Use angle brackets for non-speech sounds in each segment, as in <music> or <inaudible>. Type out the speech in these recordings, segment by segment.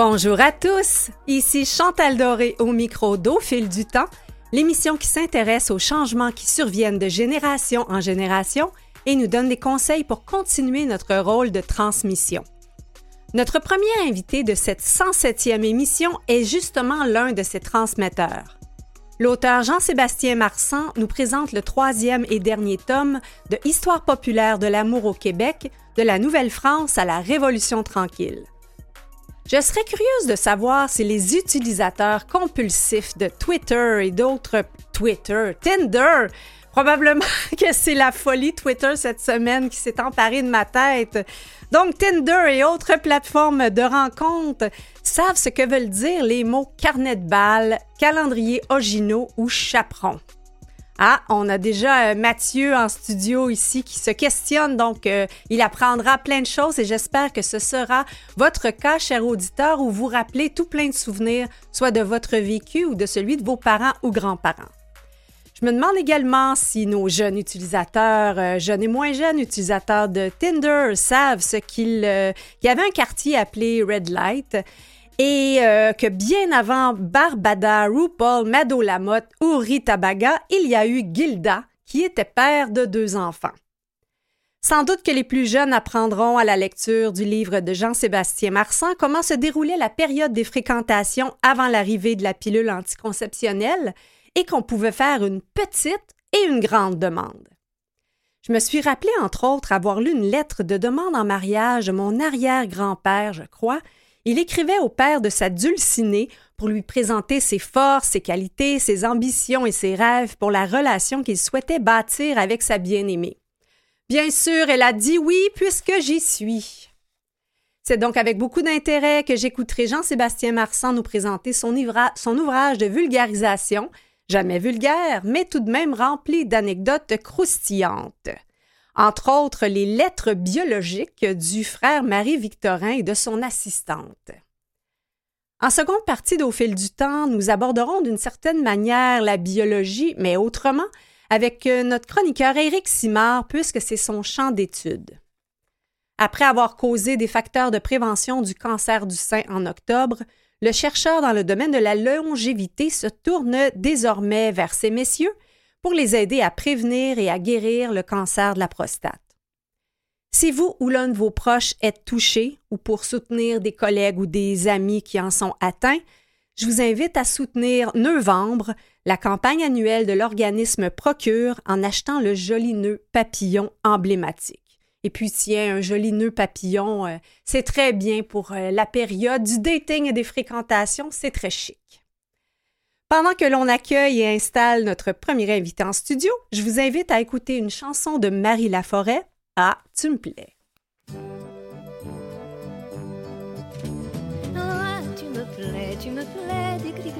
Bonjour à tous, ici Chantal Doré au micro d'Au fil du temps, l'émission qui s'intéresse aux changements qui surviennent de génération en génération et nous donne des conseils pour continuer notre rôle de transmission. Notre premier invité de cette 107e émission est justement l'un de ces transmetteurs. L'auteur Jean-Sébastien Marsan nous présente le troisième et dernier tome de Histoire populaire de l'amour au Québec, de la Nouvelle-France à la Révolution tranquille. Je serais curieuse de savoir si les utilisateurs compulsifs de Twitter et d'autres Twitter, Tinder, probablement <laughs> que c'est la folie Twitter cette semaine qui s'est emparée de ma tête. Donc Tinder et autres plateformes de rencontres savent ce que veulent dire les mots carnet de balles, calendrier originaux ou chaperon. Ah, on a déjà euh, Mathieu en studio ici qui se questionne, donc euh, il apprendra plein de choses et j'espère que ce sera votre cas, cher auditeur, où vous rappelez tout plein de souvenirs, soit de votre vécu ou de celui de vos parents ou grands-parents. Je me demande également si nos jeunes utilisateurs, euh, jeunes et moins jeunes utilisateurs de Tinder savent ce qu'il y avait un quartier appelé Red Light et euh, que bien avant Barbada, RuPaul, Mado Lamotte ou Rita Baga, il y a eu Gilda, qui était père de deux enfants. Sans doute que les plus jeunes apprendront à la lecture du livre de Jean-Sébastien Marsan comment se déroulait la période des fréquentations avant l'arrivée de la pilule anticonceptionnelle et qu'on pouvait faire une petite et une grande demande. Je me suis rappelé, entre autres, avoir lu une lettre de demande en mariage de mon arrière-grand-père, je crois, il écrivait au père de sa dulcinée pour lui présenter ses forces, ses qualités, ses ambitions et ses rêves pour la relation qu'il souhaitait bâtir avec sa bien-aimée. Bien sûr, elle a dit oui puisque j'y suis. C'est donc avec beaucoup d'intérêt que j'écouterai Jean-Sébastien Marsan nous présenter son, son ouvrage de vulgarisation, jamais vulgaire, mais tout de même rempli d'anecdotes croustillantes entre autres les lettres biologiques du frère Marie-Victorin et de son assistante. En seconde partie d'Au fil du temps, nous aborderons d'une certaine manière la biologie, mais autrement, avec euh, notre chroniqueur Éric Simard, puisque c'est son champ d'étude. Après avoir causé des facteurs de prévention du cancer du sein en octobre, le chercheur dans le domaine de la longévité se tourne désormais vers ces messieurs pour les aider à prévenir et à guérir le cancer de la prostate. Si vous ou l'un de vos proches êtes touché ou pour soutenir des collègues ou des amis qui en sont atteints, je vous invite à soutenir Novembre, la campagne annuelle de l'organisme Procure en achetant le joli nœud papillon emblématique. Et puis, tiens, un joli nœud papillon, euh, c'est très bien pour euh, la période du dating et des fréquentations, c'est très chic. Pendant que l'on accueille et installe notre premier invité en studio, je vous invite à écouter une chanson de Marie Laforêt, Ah, tu me plais. Ah, tu me plais, tu me plais, dig dig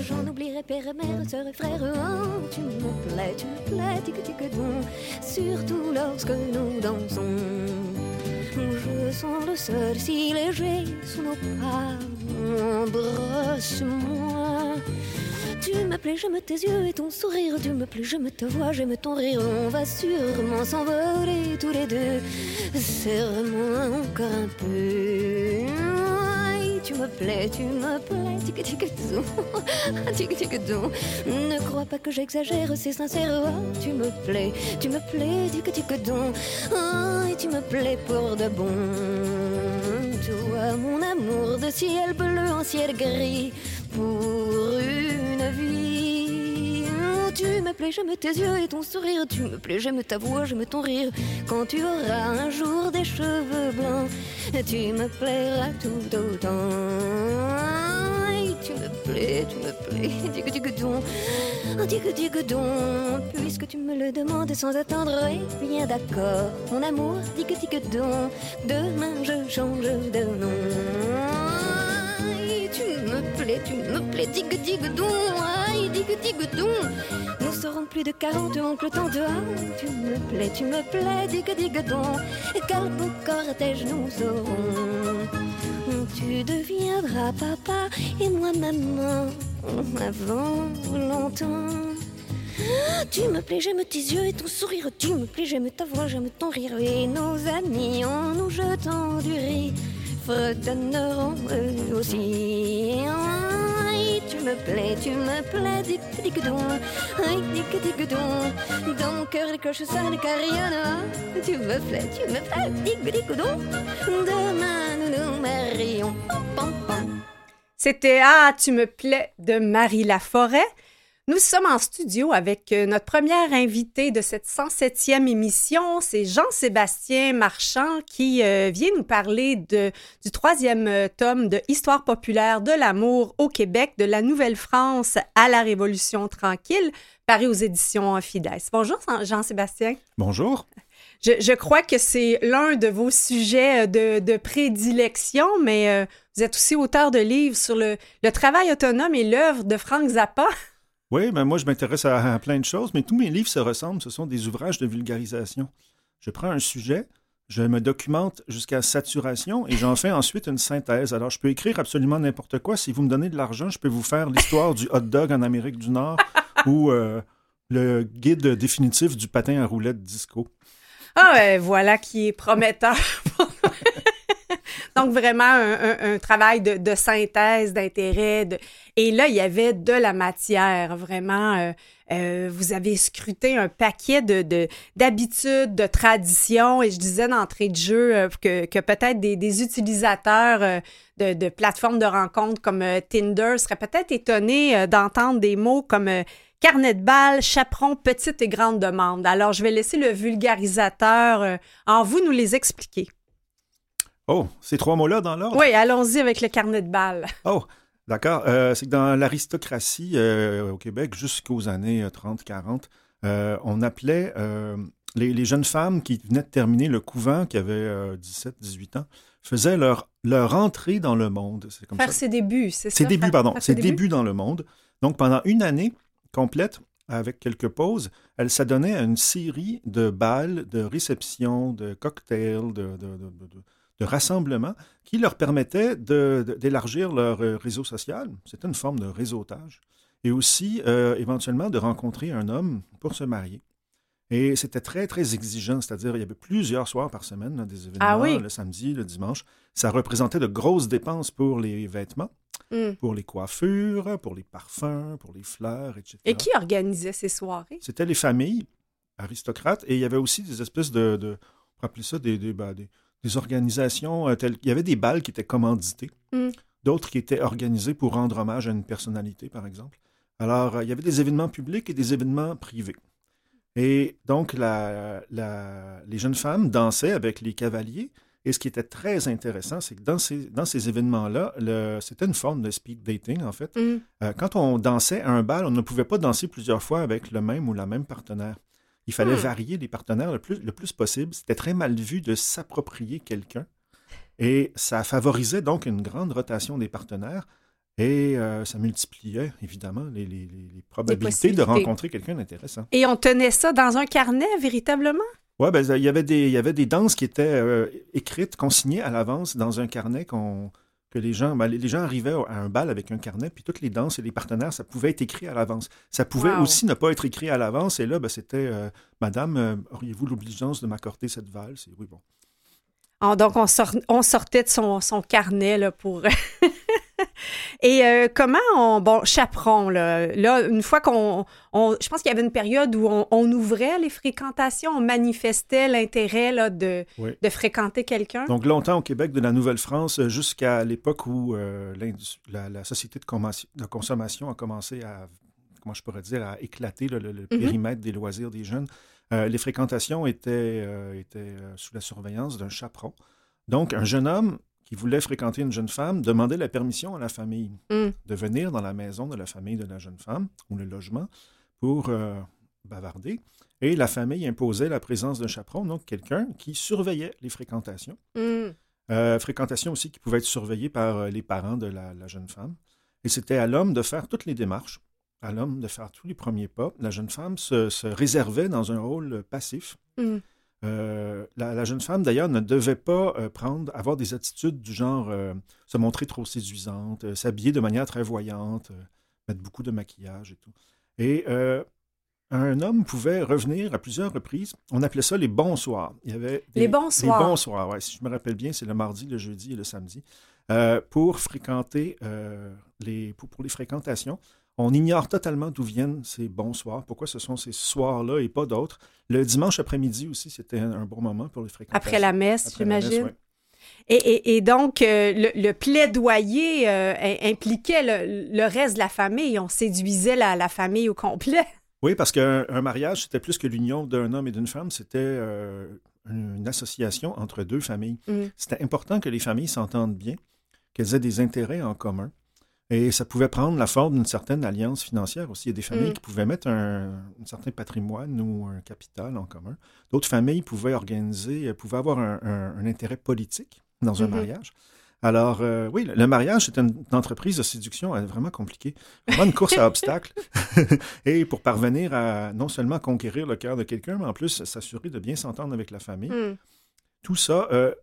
J'en oublierai père mère, sœur et frère. Oh, tu me plais, tu me plais, dig dig Surtout lorsque nous dansons. Je sens le sol si léger sous nos pas. Embrasse-moi. Tu me plais, j'aime tes yeux et ton sourire. Tu me plais, j'aime ta voix, j'aime ton rire. On va sûrement s'envoler tous les deux. Serre-moi encore un peu. tu me plais, tu me plais, tic tic <laughs> tic tic Ne crois pas que j'exagère, c'est sincère. tu me plais, tu me plais, tic tic et tu me plais pour de bon toi, mon amour de ciel bleu en ciel gris, pour une vie. Tu me plais, j'aime tes yeux et ton sourire. Tu me plais, j'aime ta voix, j'aime ton rire. Quand tu auras un jour des cheveux blancs, tu me plairas tout autant. Tu me plais, tu me plais, <laughs> donc, dis que dis que donc, puisque tu me le demandes sans attendre, et bien d'accord, mon amour, dis que donc, demain je change de nom. Tu me plais, tu me plais, que donc, dis que dis que donc, nous serons plus de 40, oncle, tante, tu me plais, tu me plais, dis que donc, quel beau cortège nous aurons. Tu deviendras papa et moi maman avant longtemps. Tu me plais, j'aime tes yeux et ton sourire. Tu me plais, j'aime ta voix, j'aime ton rire. Et nos amis en nous jetant du riz fredonneront eux aussi. Tu me plais, tu me plais, dic dic don, dic dic don. Dans mon cœur, les cloches sonnent, carillonnent. Tu me plais, tu me plais, dic dic don. Demain, nous C'était Ah, tu me plais de Marie Laforêt. Nous sommes en studio avec euh, notre première invité de cette 107e émission. C'est Jean-Sébastien Marchand qui euh, vient nous parler de, du troisième euh, tome de Histoire populaire de l'amour au Québec, de la Nouvelle-France à la Révolution tranquille, paru aux éditions Fides. Bonjour Jean-Sébastien. Bonjour. Je, je crois que c'est l'un de vos sujets de, de prédilection, mais euh, vous êtes aussi auteur de livres sur le, le travail autonome et l'œuvre de Frank Zappa. <laughs> Oui, ben moi, je m'intéresse à, à plein de choses, mais tous mes livres se ressemblent. Ce sont des ouvrages de vulgarisation. Je prends un sujet, je me documente jusqu'à saturation et j'en fais ensuite une synthèse. Alors, je peux écrire absolument n'importe quoi. Si vous me donnez de l'argent, je peux vous faire l'histoire du hot dog en Amérique du Nord <laughs> ou euh, le guide définitif du patin à roulettes disco. Ah, ouais, voilà qui est prometteur. <laughs> Donc, vraiment, un, un- un travail de, de synthèse, d'intérêt. de- Et là, il y avait de la matière, vraiment. euh, euh, vous avez scruté un paquet de, de- d'habitudes, de, traditions. Et je disais d'entrée de jeu euh, que, que peut-être des, des utilisateurs euh, de, de plateformes de rencontres comme euh, Tinder seraient peut-être étonnés d'entendre des mots comme carnet de balles, chaperon, petite et grande demande. Alors, je vais laisser le vulgarisateur euh, en vous nous les expliquer. Oh, ces trois mots-là dans l'ordre? Oui, allons-y avec le carnet de balles. Oh, d'accord. Euh, c'est que dans l'aristocratie euh, au Québec, jusqu'aux années euh, 30-40, euh, on appelait les, les jeunes femmes qui venaient de terminer le couvent, qui avaient 17-18 ans, faisaient leur, leur entrée dans le monde. C'est comme Faire ça. ses débuts, c'est ça? Ses débuts, pardon. Ses débuts dans le monde. Donc, pendant une année complète, avec quelques pauses, elle s'adonnait à une série de balles, de réceptions, de cocktails, de, de, de- de- de rassemblements qui leur permettaient d'élargir leur euh, réseau social. C'était une forme de réseautage. Et aussi, euh, éventuellement, de rencontrer un homme pour se marier. Et c'était très, très exigeant, c'est-à-dire il y avait plusieurs soirs par semaine, là, des événements, Ah oui? le samedi, le dimanche. Ça représentait de grosses dépenses pour les vêtements Hum. pour les coiffures, pour les parfums, pour les fleurs, etc. Et qui organisait ces soirées? C'était les familles aristocrates et il y avait aussi des espèces de, de on peut appeler ça des, des, ben, des- des organisations euh, telles. Il y avait des balles qui étaient commanditées, Mm. d'autres qui étaient organisées pour rendre hommage à une personnalité, par exemple. Alors, euh, il y avait des événements publics et des événements privés. Et donc, la- la- les jeunes femmes dansaient avec les cavaliers. Et ce qui était très intéressant, c'est que dans ces, dans ces événements-là, c'était une forme de speed dating, en fait. Hum. Euh, quand on dansait à un bal, on ne pouvait pas danser plusieurs fois avec le même ou la même partenaire. Il fallait Hmm. varier les partenaires le plus, le plus possible. C'était très mal vu de s'approprier quelqu'un. Et ça favorisait donc une grande rotation des partenaires. Et euh, ça multipliait, évidemment, les, les- les- probabilités de rencontrer quelqu'un d'intéressant. Et on tenait ça dans un carnet, véritablement? Oui, ben, il y avait des, il y avait des danses qui étaient euh, écrites, consignées à l'avance dans un carnet qu'on, que les gens, ben, les gens arrivaient à un bal avec un carnet, puis toutes les danses et les partenaires, ça pouvait être écrit à l'avance. Ça pouvait Wow. aussi ne pas être écrit à l'avance, et là, ben, c'était euh, Madame, euh, auriez-vous l'obligeance de m'accorder cette valse? Et oui, bon. Ah, donc, on, sort- on sortait de son, son carnet là, pour. <laughs> <laughs> Et euh, comment on. Bon, chaperon, là. Là, une fois qu'on. on- je pense qu'il y avait une période où on, on ouvrait les fréquentations, on manifestait l'intérêt là, de, Oui. de fréquenter quelqu'un. Donc, longtemps au Québec, de la Nouvelle-France, euh, jusqu'à l'époque où euh, la, la société de, consommation a commencé à, comment je pourrais dire, à éclater le, le- le périmètre des loisirs des jeunes, euh, les fréquentations étaient, euh, étaient sous la surveillance d'un chaperon. Donc, un jeune homme qui voulait fréquenter une jeune femme demandait la permission à la famille Mm. de venir dans la maison de la famille de la jeune femme ou le logement pour euh, bavarder. Et la famille imposait la présence d'un chaperon, donc quelqu'un qui surveillait les fréquentations. Hum. Euh, fréquentation aussi qui pouvait être surveillée par euh, les parents de la, la jeune femme. Et c'était à l'homme de faire toutes les démarches, à l'homme de faire tous les premiers pas. La jeune femme se, se réservait dans un rôle passif. Hum. Euh, la, la jeune femme, d'ailleurs, ne devait pas euh, prendre, avoir des attitudes du genre euh, se montrer trop séduisante, s'habiller de manière très voyante, mettre beaucoup de maquillage et tout. Et un homme pouvait revenir à plusieurs reprises. On appelait ça les bonsoirs. Il y avait des- Les bonsoirs. Les bonsoirs, ouais. Si je me rappelle bien, c'est le mardi, le jeudi et le samedi. Pour fréquenter les, pour, pour les fréquentations. On ignore totalement d'où viennent ces bonsoirs, pourquoi ce sont ces soirs-là et pas d'autres. Le dimanche après-midi aussi, c'était un, bon moment pour les fréquentations. Après la messe, j'imagine. ouais. Et, et- et donc, euh, le, le plaidoyer euh, im- impliquait le, le reste de la famille. On séduisait la, la famille au complet. <laughs> Oui, parce qu'un un mariage, c'était plus que l'union d'un homme et d'une femme, c'était euh, une, une association entre deux familles. Mm. C'était important que les familles s'entendent bien, qu'elles aient des intérêts en commun. Et ça pouvait prendre la forme d'une certaine alliance financière aussi. Il y a des familles Mm. qui pouvaient mettre un, un certain patrimoine ou un capital en commun. D'autres familles pouvaient organiser, euh, pouvaient avoir un, un- un intérêt politique dans un Mhm. mariage. Alors, euh, oui, le, le mariage, c'est une, une entreprise de séduction euh, vraiment compliquée. Vraiment une course à obstacles. <laughs> Et pour parvenir à non seulement conquérir le cœur de quelqu'un, mais en plus s'assurer de bien s'entendre avec la famille. Mm. Tout ça euh,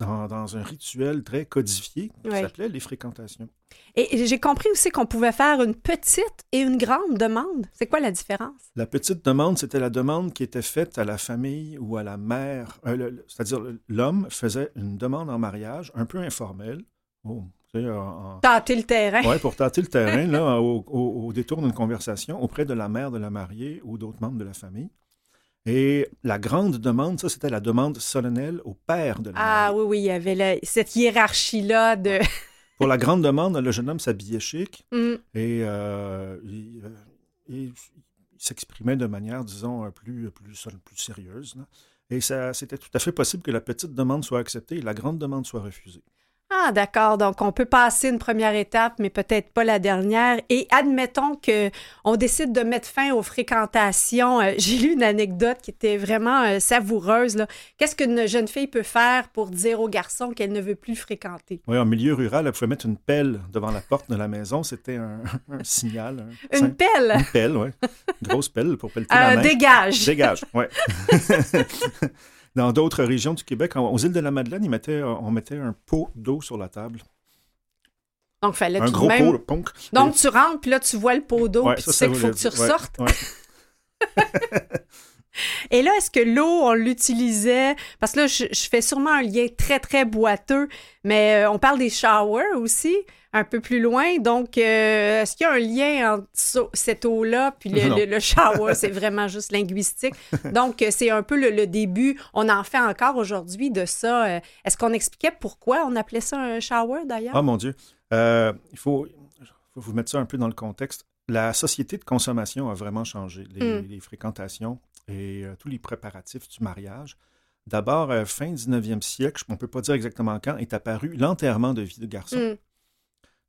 dans, dans un rituel très codifié qui Ouais. s'appelait les fréquentations. Et j'ai compris aussi qu'on pouvait faire une petite et une grande demande. C'est quoi la différence? La petite demande, c'était la demande qui était faite à la famille ou à la mère. euh, C'est-à-dire, l'homme faisait une demande en mariage un peu informelle. Oh, en- Tâter le terrain. Ouais, pour tâter le terrain, là, <laughs> au, au- au détour d'une conversation auprès de la mère de la mariée ou d'autres membres de la famille. Et la grande demande, ça, c'était la demande solennelle au père de la Ah oui, oui, il y avait la- cette hiérarchie-là de... Pour la grande demande, le jeune homme s'habillait chic <laughs> Mm. et euh, il, euh, il- il s'exprimait de manière, disons, plus, plus, plus sérieuse. là. Et ça, c'était tout à fait possible que la petite demande soit acceptée et la grande demande soit refusée. Ah, d'accord. Donc, on peut passer une première étape, mais peut-être pas la dernière. Et admettons que on décide de mettre fin aux fréquentations. Euh, J'ai lu une anecdote qui était vraiment euh, savoureuse. Qu'est-ce qu'une jeune fille peut faire pour dire au garçon qu'elle ne veut plus fréquenter? Oui, en milieu rural, elle pouvait mettre une pelle devant la porte de la maison. C'était un, <laughs> un signal. un- Une pelle! Une pelle, oui. Grosse pelle pour pelleter Euh, la dégage! Dégage, oui. <laughs> <laughs> Dans d'autres régions du Québec, en- aux îles de la Madeleine, ils mettaient, euh, on mettait un pot d'eau sur la table. Donc, fallait Un gros même... pot. Donc, tu rentres, puis là, tu vois le pot d'eau, Ouais, puis ça, tu sais qu'il faut que tu ouais, ressortes. ouais. <laughs> Et là, est-ce que l'eau, on l'utilisait? Parce que là, je, je fais sûrement un lien très, très boiteux, mais euh, on parle des showers aussi, un peu plus loin. Donc, euh, est-ce qu'il y a un lien entre cette eau-là puis le, Non. le- le shower? c'est vraiment juste linguistique. <laughs> Donc, euh, c'est un peu le, le début. On en fait encore aujourd'hui de ça. Euh, Est-ce qu'on expliquait pourquoi on appelait ça un shower, d'ailleurs? Ah mon Dieu. Euh, il faut, faut vous mettre ça un peu dans le contexte. La société de consommation a vraiment changé. Les, Mm. les fréquentations et euh, tous les préparatifs du mariage. D'abord, euh, fin 19e siècle, on ne peut pas dire exactement quand, est apparu l'enterrement de vie de garçon. Mm.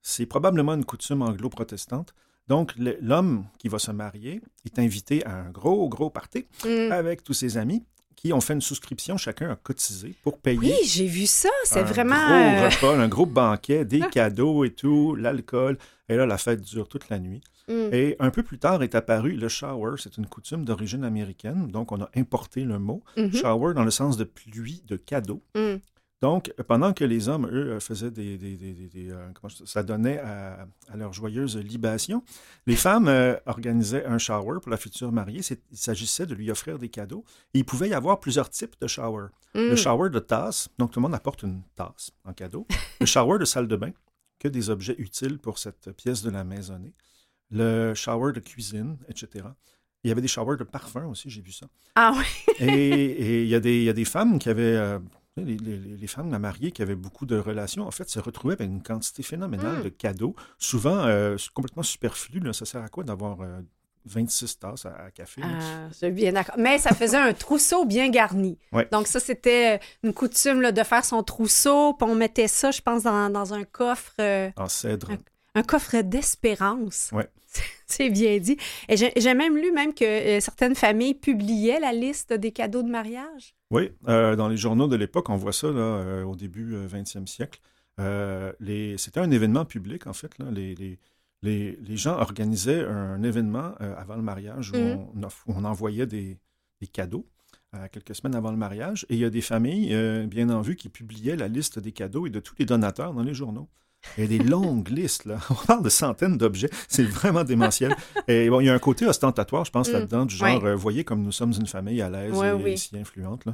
C'est probablement une coutume anglo-protestante. Donc, l'homme qui va se marier est invité à un gros, gros party Mm. avec tous ses amis qui ont fait une souscription, chacun a cotisé pour payer Oui, j'ai vu ça. C'est un vraiment... gros euh, repas, un gros banquet, des <laughs> cadeaux et tout, l'alcool. Et là, la fête dure toute la nuit. mm. Et un peu plus tard est apparu le shower. C'est une coutume d'origine américaine. Donc, on a importé le mot Mhm. shower dans le sens de pluie, de cadeau. Mm. Donc, pendant que les hommes, eux, faisaient des... des- des- euh, comment je- ça donnait à, à leur joyeuse libation, les femmes euh, organisaient un shower pour la future mariée. Il s'agissait de lui offrir des cadeaux. Et il pouvait y avoir plusieurs types de shower. Le Mm. shower de tasse, donc tout le monde apporte une tasse en cadeau. Le shower de salle de bain, que des objets utiles pour cette pièce de la maisonnée. Le shower de cuisine, etc. Il y avait des showers de parfum aussi, j'ai vu ça. Ah oui. Et, et il, y a des, il y a des femmes qui avaient, euh, les, les- les femmes mariées qui avaient beaucoup de relations, en fait, se retrouvaient avec une quantité phénoménale Mm. de cadeaux, souvent euh, complètement superflus. là. Ça sert à quoi d'avoir euh, 26 tasses à, à café? Ah, je suis bien d'accord. Mais ça faisait un trousseau bien garni. Ouais. Donc, ça, c'était une coutume là, de faire son trousseau. Puis on mettait ça, je pense, dans, dans un coffre, euh, En cèdre. un coffre d'espérance. Ouais. <laughs> C'est bien dit. Et j'ai même lu même que euh, certaines familles publiaient la liste des cadeaux de mariage. Oui, euh, dans les journaux de l'époque, on voit ça là, euh, au début euh, 20e siècle. Les- C'était un événement public, en fait. Là. Les, les, les, les gens organisaient un événement euh, avant le mariage où, Mhm. on, off- où on envoyait des, des cadeaux euh, quelques semaines avant le mariage. Et il y a des familles, euh, bien en vue, qui publiaient la liste des cadeaux et de tous les donateurs dans les journaux. Il y a des longues <laughs> listes, là. On parle de centaines d'objets. C'est vraiment démentiel. Et bon, il y a un côté ostentatoire, je pense, Mm. là-dedans, du genre, Ouais. euh, voyez comme nous sommes une famille à l'aise Ouais, et oui. si influente, là.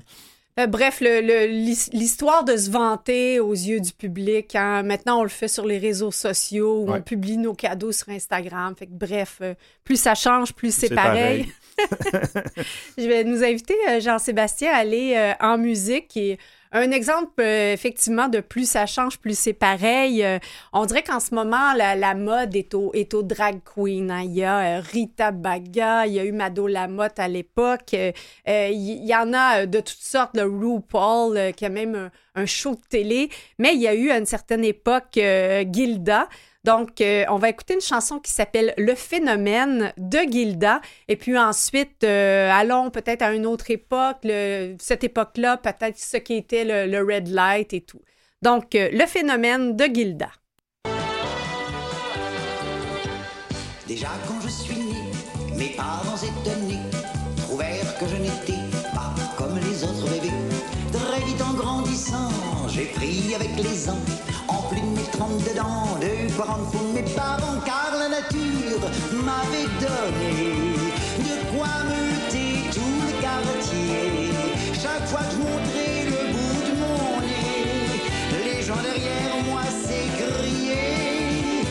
Euh, bref, l'histoire de se vanter aux yeux du public, hein, maintenant on le fait sur les réseaux sociaux, où Ouais. on publie nos cadeaux sur Instagram. Fait que bref, euh, plus ça change, plus c'est pareil. pareil. <laughs> <laughs> Je vais nous inviter, euh, Jean-Sébastien, à aller en musique. est un exemple, euh, effectivement, de plus ça change, plus c'est pareil. Euh, on dirait qu'en ce moment, la, la mode est au, est au drag queen. hein. Il y a euh, Rita Baga, il y a eu Mado Lamotte à l'époque. Euh, euh, il y, en a de toutes sortes, le RuPaul, qui a même un, un show de télé. Mais il y a eu à une certaine époque Gilda. Donc, euh, on va écouter une chanson qui s'appelle Le phénomène de Gilda. Et puis ensuite, euh, allons peut-être à une autre époque, cette époque-là, peut-être ce qui était le, le red light et tout. Donc, euh, Le phénomène de Gilda. Déjà quand je suis né, mes parents étonnés trouvèrent que je n'étais pas comme les autres bébés. Très vite en grandissant, j'ai pris avec les ans, en plus de mes 32 dents, de quoi rendre fou mes parents, car la nature m'avait donné de quoi muter tout le quartier. Chaque fois que je montrais le bout de mon nez, les gens derrière moi s'écriaient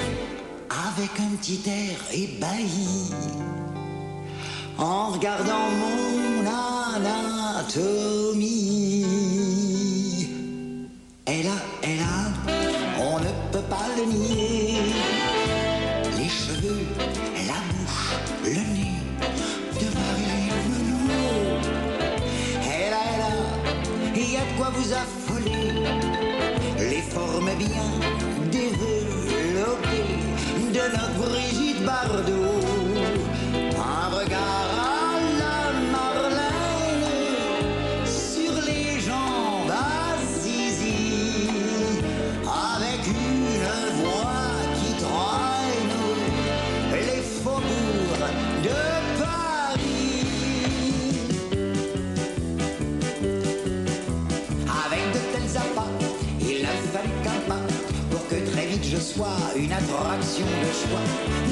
avec un petit air ébahi en regardant mon anatomie. Elle a, elle a, on ne peut pas le nier. Les cheveux, la bouche, le nez de Marilyn Monroe. Elle a, elle a, il y a de quoi vous affoler les formes bien développées de notre Brigitte Bardot. Une attraction de choix.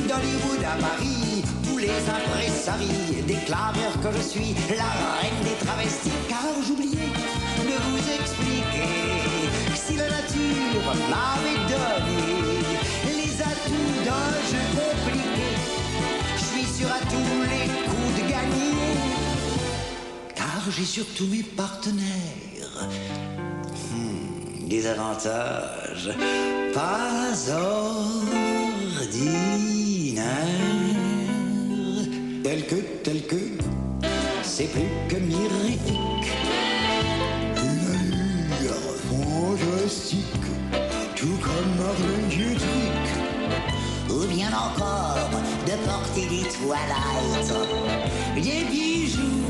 D'Hollywood à Paris, tous les impresaris déclarèrent que je suis la reine des travestis. Car j'oubliais de vous expliquer que si la nature m'avait donné les atouts d'un jeu compliqué, je suis sûr à tous les coups de gagner car j'ai surtout mes partenaires. Hmm, des avantages pas ordinaires. Tel que, tel que, c'est plus que mirifique. Une allure fantastique, tout comme Marlène Dietrich ou bien encore de porter des toilettes, des bijoux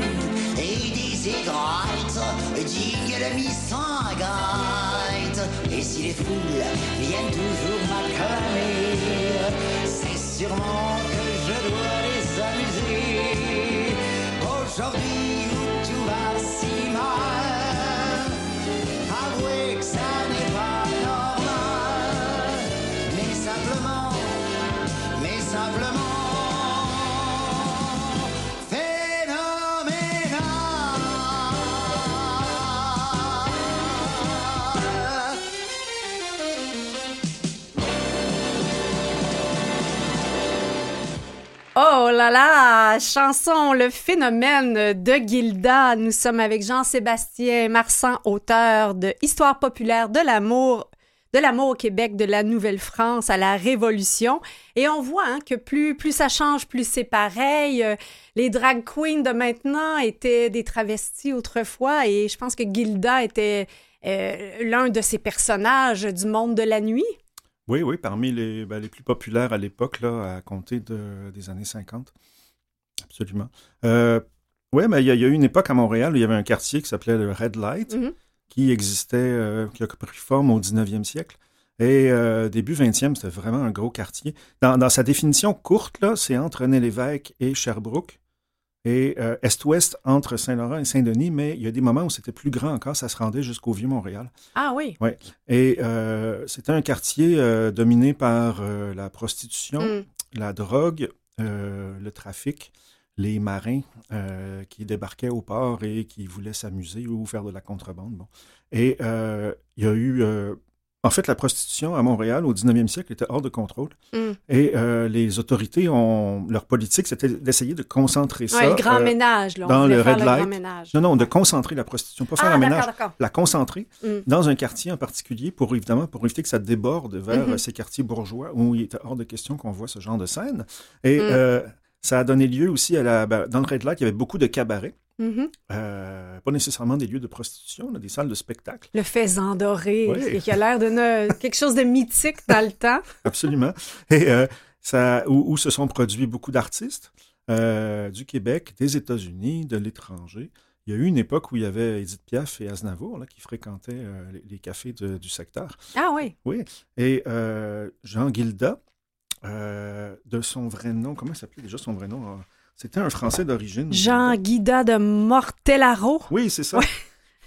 et des aigrettes, dignes de Miss Sangaite. Et si les foules viennent toujours m'acclamer, c'est sûrement que je dois les amuser. Aujourd'hui où tout va Oh là là, chanson Le phénomène de Gilda. Nous sommes avec Jean-Sébastien Marsan, auteur de Histoire populaire de l'amour, de l'amour au Québec, de la Nouvelle-France à la Révolution. Et on voit hein, que plus, plus ça change, plus c'est pareil. Euh, Les drag queens de maintenant étaient des travestis autrefois et je pense que Gilda était euh, l'un de ces personnages du monde de la nuit. Oui, oui, parmi les, ben, les plus populaires à l'époque, là, à compter de- des années 50. Absolument. Euh, oui, mais il y, a- il y a eu une époque à Montréal où il y avait un quartier qui s'appelait le Red Light, Mhm. qui existait, euh, qui a pris forme au 19e siècle. Et euh, début 20e, c'était vraiment un gros quartier. Dans, dans sa définition courte, là, c'est entre René-Lévesque et Sherbrooke. Et euh, est-ouest entre Saint-Laurent et Saint-Denis, mais il y a des moments où c'était plus grand encore, ça se rendait jusqu'au Vieux-Montréal. Ah oui. Ouais. Et euh, c'était un quartier euh, dominé par la prostitution, Mm. la drogue, le trafic, les marins qui débarquaient au port et qui voulaient s'amuser ou faire de la contrebande. Bon. Et il y a eu... en fait, la prostitution à Montréal au 19e siècle était hors de contrôle. Mm. Et euh, les autorités ont... Leur politique, c'était d'essayer de concentrer ça... Le grand euh, ménage, là. On dans le faire red le light. ménage. non, non, de concentrer la prostitution, pas faire ah, un ménage la concentrer Mm. dans un quartier en particulier pour évidemment pour éviter que ça déborde vers Mhm. euh, ces quartiers bourgeois où il était hors de question qu'on voit ce genre de scène. Et Mm. euh, ça a donné lieu aussi à la ben, dans le Red Light, il y avait beaucoup de cabarets, Mhm. euh, pas nécessairement des lieux de prostitution, là, des salles de spectacle, Le faisan doré, Oui. qui a l'air de ne- quelque chose de mythique dans le temps. <laughs> absolument. Et euh, ça où, où se sont produits beaucoup d'artistes euh, du Québec, des États-Unis, de l'étranger. Il y a eu une époque où il y avait Edith Piaf et Aznavour là, qui fréquentaient les, les cafés de- du secteur. Ah oui. Et euh, Jean Guilda, euh, de son vrai nom, comment il s'appelait déjà son vrai nom? euh, C'était un Français d'origine. Jean Guida de Mortellaro. Oui, c'est ça.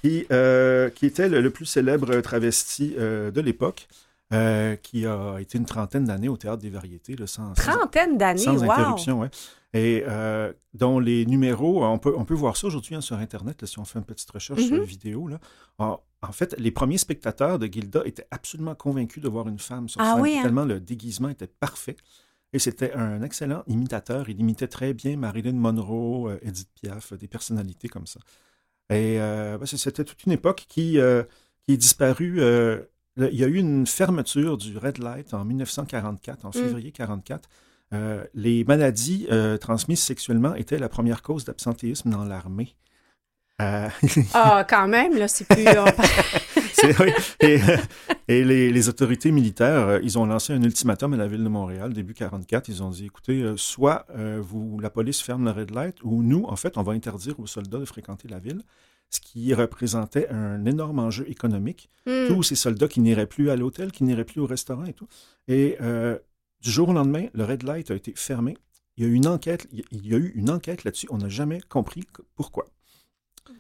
Qui, euh, qui était le, le plus célèbre travesti euh, de l'époque, euh, qui a été une trentaine d'années au Théâtre des Variétés, là, sans, Trentaine d'années, sans wow. interruption. Ouais. Et euh, dont les numéros, on peut, on peut voir ça aujourd'hui hein, sur Internet, là, si on fait une petite recherche Mhm. euh, vidéo. Là. En, en fait, les premiers spectateurs de Gilda étaient absolument convaincus de voir une femme sur Ah scène, oui, hein? tellement le déguisement était parfait. Et c'était un excellent imitateur. Il imitait très bien Marilyn Monroe, euh, Edith Piaf, des personnalités comme ça. Et euh, ben, c'était toute une époque qui, euh, qui est disparue. euh, le- il y a eu une fermeture du Red Light en 1944, en février 1944. Euh, les maladies euh, transmises sexuellement étaient la première cause d'absentéisme dans l'armée. Euh, <laughs> Ah, quand même, là, c'est plus... <laughs> c'est- oui. Et, euh, et les, les autorités militaires, euh, ils ont lancé un ultimatum à la ville de Montréal, début 44. Ils ont dit, écoutez, soit euh, vous, la police ferme le red light, ou nous, en fait, on va interdire aux soldats de fréquenter la ville, ce qui représentait un énorme enjeu économique. hmm. Tous ces soldats qui n'iraient plus à l'hôtel, qui n'iraient plus au restaurant et tout. Et euh, du jour au lendemain, le red light a été fermé. Il y a eu une enquête, il y a- eu une enquête là-dessus. On n'a jamais compris pourquoi.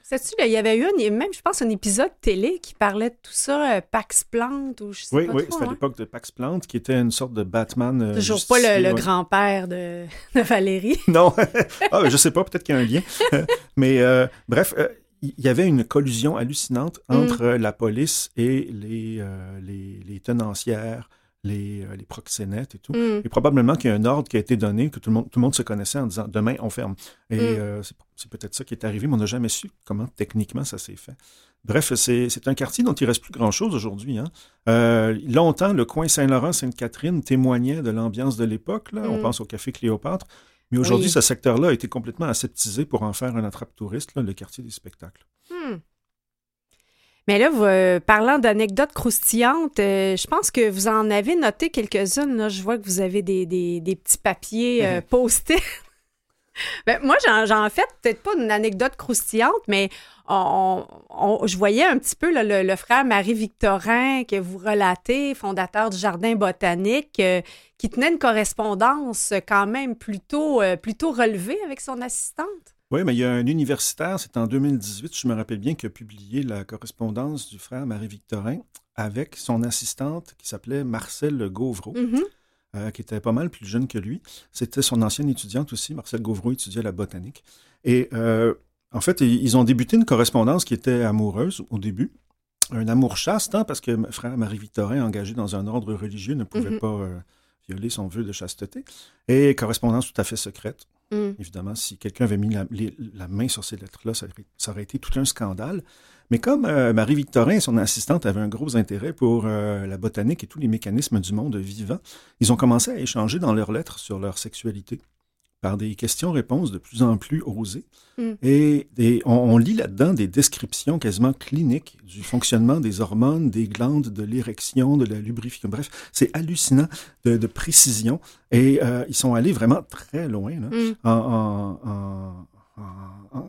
Sais-tu, il y avait eu un- même, je pense, un épisode télé qui parlait de tout ça, euh, Pax Plante, ou je sais Oui, pas oui, trop, c'était à hein. l'époque de Pax Plante, qui était une sorte de Batman. euh, Toujours pas le, grand-père de, <laughs> de Valérie. <laughs> Non, ah, ben, je sais pas, peut-être qu'il y a un lien. <laughs> Mais euh, bref, il y avait une collusion hallucinante Mm. entre la police et les, les, les tenancières, les, euh, les proxénètes et tout. Hmm. Et probablement qu'il y a un ordre qui a été donné, que tout le monde, tout le monde se connaissait en disant demain, on ferme. Et Mm. euh, c'est- peut-être ça qui est arrivé, mais on n'a jamais su comment techniquement ça s'est fait. Bref, c'est c'est un quartier dont il reste plus grand-chose aujourd'hui. Hein. Euh, longtemps, le coin Saint-Laurent-Sainte-Catherine témoignait de l'ambiance de l'époque. là. On Mm. pense au Café Cléopâtre. Mais aujourd'hui, Oui. ce secteur-là a été complètement aseptisé pour en faire un attrape-touriste, là, le quartier des spectacles. Mais là, vous, euh, parlant d'anecdotes croustillantes, euh, je pense que vous en avez noté quelques-unes. Je vois que vous avez des, des- des petits papiers euh, Mhm. postés. <laughs> ben, moi, j'en, j'en fait peut-être pas une anecdote croustillante, mais on, on- je voyais un petit peu là, le, le frère Marie-Victorin que vous relatez, fondateur du Jardin botanique, euh, qui tenait une correspondance quand même plutôt, euh, plutôt relevée avec son assistante. Oui, mais il y a un universitaire, c'est en 2018, je me rappelle bien, qui a publié la correspondance du frère Marie-Victorin avec son assistante qui s'appelait Marcel Gauvreau, Mhm. euh, qui était pas mal plus jeune que lui. C'était son ancienne étudiante aussi. Marcel Gauvreau étudiait la botanique. Et euh, en fait, ils ont débuté une correspondance qui était amoureuse au début. Un amour chaste, hein, parce que frère Marie-Victorin, engagé dans un ordre religieux, ne pouvait Mhm. pas euh, violer son vœu de chasteté. Et correspondance tout à fait secrète. Mm. Évidemment, si quelqu'un avait mis la, main sur ces lettres-là, ça, aurait- ça aurait été tout un scandale. Mais comme euh, Marie-Victorin et son assistante avaient un gros intérêt pour euh, la botanique et tous les mécanismes du monde vivant, ils ont commencé à échanger dans leurs lettres sur leur sexualité par des questions-réponses de plus en plus osées. Mm. Et on, on lit là-dedans des descriptions quasiment cliniques du fonctionnement des hormones, des glandes, de l'érection, de la lubrification. Bref, c'est hallucinant de, de précision. Et euh, ils sont allés vraiment très loin. Là Mm. en- en- en- en- en-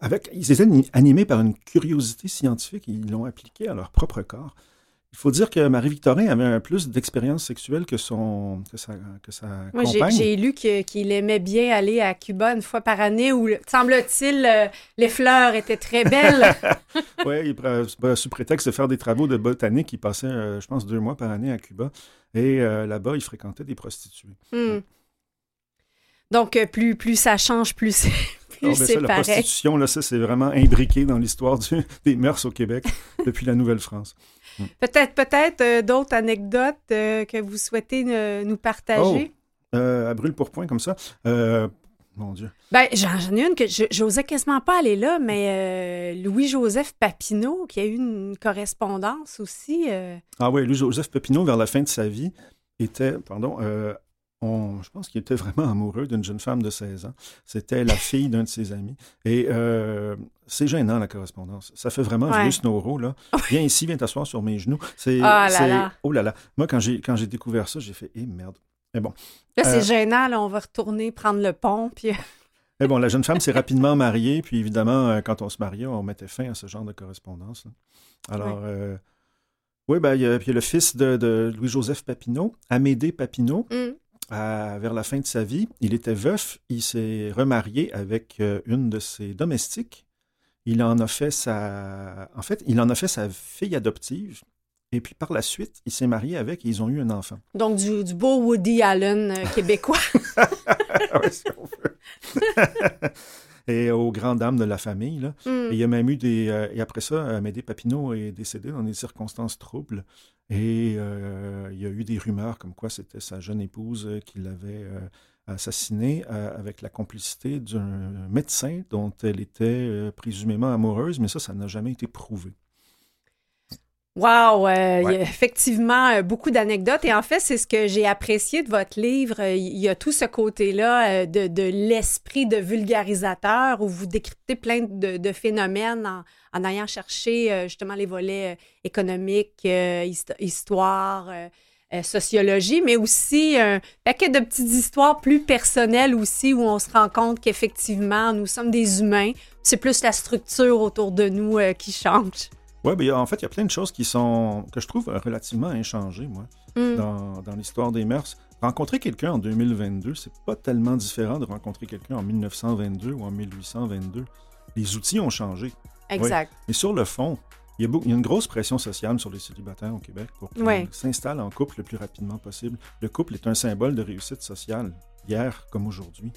avec, ils étaient ni- animés par une curiosité scientifique, ils l'ont appliquée à leur propre corps. Il faut dire que Marie-Victorin avait un plus d'expérience sexuelle que, son, que sa, que sa Moi, j'ai- compagne. j'ai lu qu'il aimait bien aller à Cuba une fois par année où, semble-t-il, euh, les fleurs étaient très belles. <laughs> Oui, ben, sous prétexte de faire des travaux de botanique, il passait, euh, je pense, deux mois par année à Cuba. Et euh, là-bas, il fréquentait des prostituées. Hmm. Donc, plus, plus ça change, plus c'est plus c'est ça, la pareil. prostitution, là, ça, c'est vraiment imbriqué dans l'histoire <laughs> des mœurs au Québec <laughs> depuis la Nouvelle-France. Peut-être peut-être euh, d'autres anecdotes euh, que vous souhaitez euh, nous partager? Euh, à brûle pour point comme ça. Mon Dieu. Ben, j'en ai une que j'osais quasiment pas aller là, mais Louis-Joseph Papineau, qui a eu une correspondance aussi. Ah oui, Louis-Joseph Papineau, vers la fin de sa vie, était, pardon, on- je pense qu'il était vraiment amoureux d'une jeune femme de 16 ans. C'était la fille d'un de ses amis. Et euh, c'est gênant, la correspondance. Ça fait vraiment Ouais. vieux Snoro, là. <laughs> Viens ici, viens t'asseoir sur mes genoux. C'est, Ah là c'est- là. Oh là là. Moi, quand j'ai, quand j'ai découvert ça, j'ai fait, eh merde. Mais bon. Là, c'est Euh, gênant, là, on va retourner prendre le pont, puis... <laughs> Mais bon, la jeune femme s'est rapidement mariée, puis évidemment, euh, quand on se mariait, on mettait fin à ce genre de correspondance. là. Alors, euh, oui, ben, il y, a- puis il y a le fils de, de Louis-Joseph Papineau, Amédée Papineau, Hmm. À- vers la fin de sa vie. Il était veuf, il s'est remarié avec euh, une de ses domestiques. Il en a fait sa... En fait, il en a fait sa fille adoptive. Et puis par la suite, il s'est marié avec et ils ont eu un enfant. Donc, du, du beau Woody Allen euh, québécois. <laughs> Ouais, si on veut. <laughs> et aux grandes dames de la famille. Là. Et il y a même eu des. euh, et après ça, Amédée Papineau est décédé dans des circonstances troubles. Et euh, il y a eu des rumeurs comme quoi c'était sa jeune épouse euh, qui l'avait euh, assassinée euh, avec la complicité d'un médecin dont elle était euh, présumément amoureuse, mais ça, ça n'a jamais été prouvé. Wow, euh, Ouais. effectivement euh, beaucoup d'anecdotes. Et en fait, c'est ce que j'ai apprécié de votre livre. Euh, Il y a tout ce côté-là euh, de, de l'esprit de vulgarisateur où vous décryptez plein de, de phénomènes en, en ayant cherché justement les volets économiques, hist- histoire, sociologie, mais aussi un paquet de petites histoires plus personnelles aussi où on se rend compte qu'effectivement, nous sommes des humains. C'est plus la structure autour de nous qui change. Oui, ben, en fait, il y a plein de choses qui sont que je trouve euh, relativement inchangées, moi. Mm. dans, dans l'histoire des mœurs. Rencontrer quelqu'un en 2022, c'est pas tellement différent de rencontrer quelqu'un en 1922 ou en 1822. Les outils ont changé. Exact. Mais sur le fond, il y, a beau- il y a une grosse pression sociale sur les célibataires au Québec pour qu'ils s'installent en couple le plus rapidement possible. Le couple est un symbole de réussite sociale, hier comme aujourd'hui.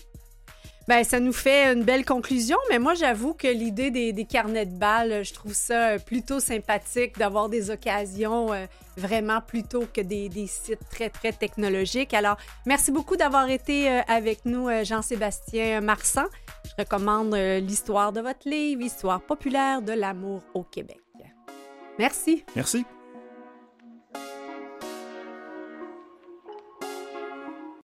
Ben, ça nous fait une belle conclusion, mais moi, j'avoue que l'idée des, des carnets de balles, je trouve ça euh, plutôt sympathique d'avoir des occasions euh, vraiment plutôt que des, des sites très, très technologiques. Alors, merci beaucoup d'avoir été euh, avec nous, euh, Jean-Sébastien Marsan. Je recommande euh, l'histoire de votre livre, Histoire populaire de l'amour au Québec. Merci. Merci.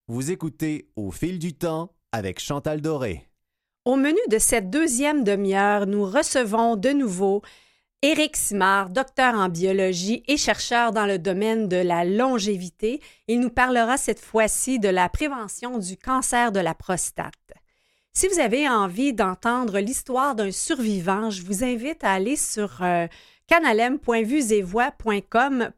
Vous écoutez Au fil du temps avec Chantal Doré. Au menu de cette deuxième demi-heure, nous recevons de nouveau Éric Simard, docteur en biologie et chercheur dans le domaine de la longévité. Il nous parlera cette fois-ci de la prévention du cancer de la prostate. Si vous avez envie d'entendre l'histoire d'un survivant, je vous invite à aller sur euh,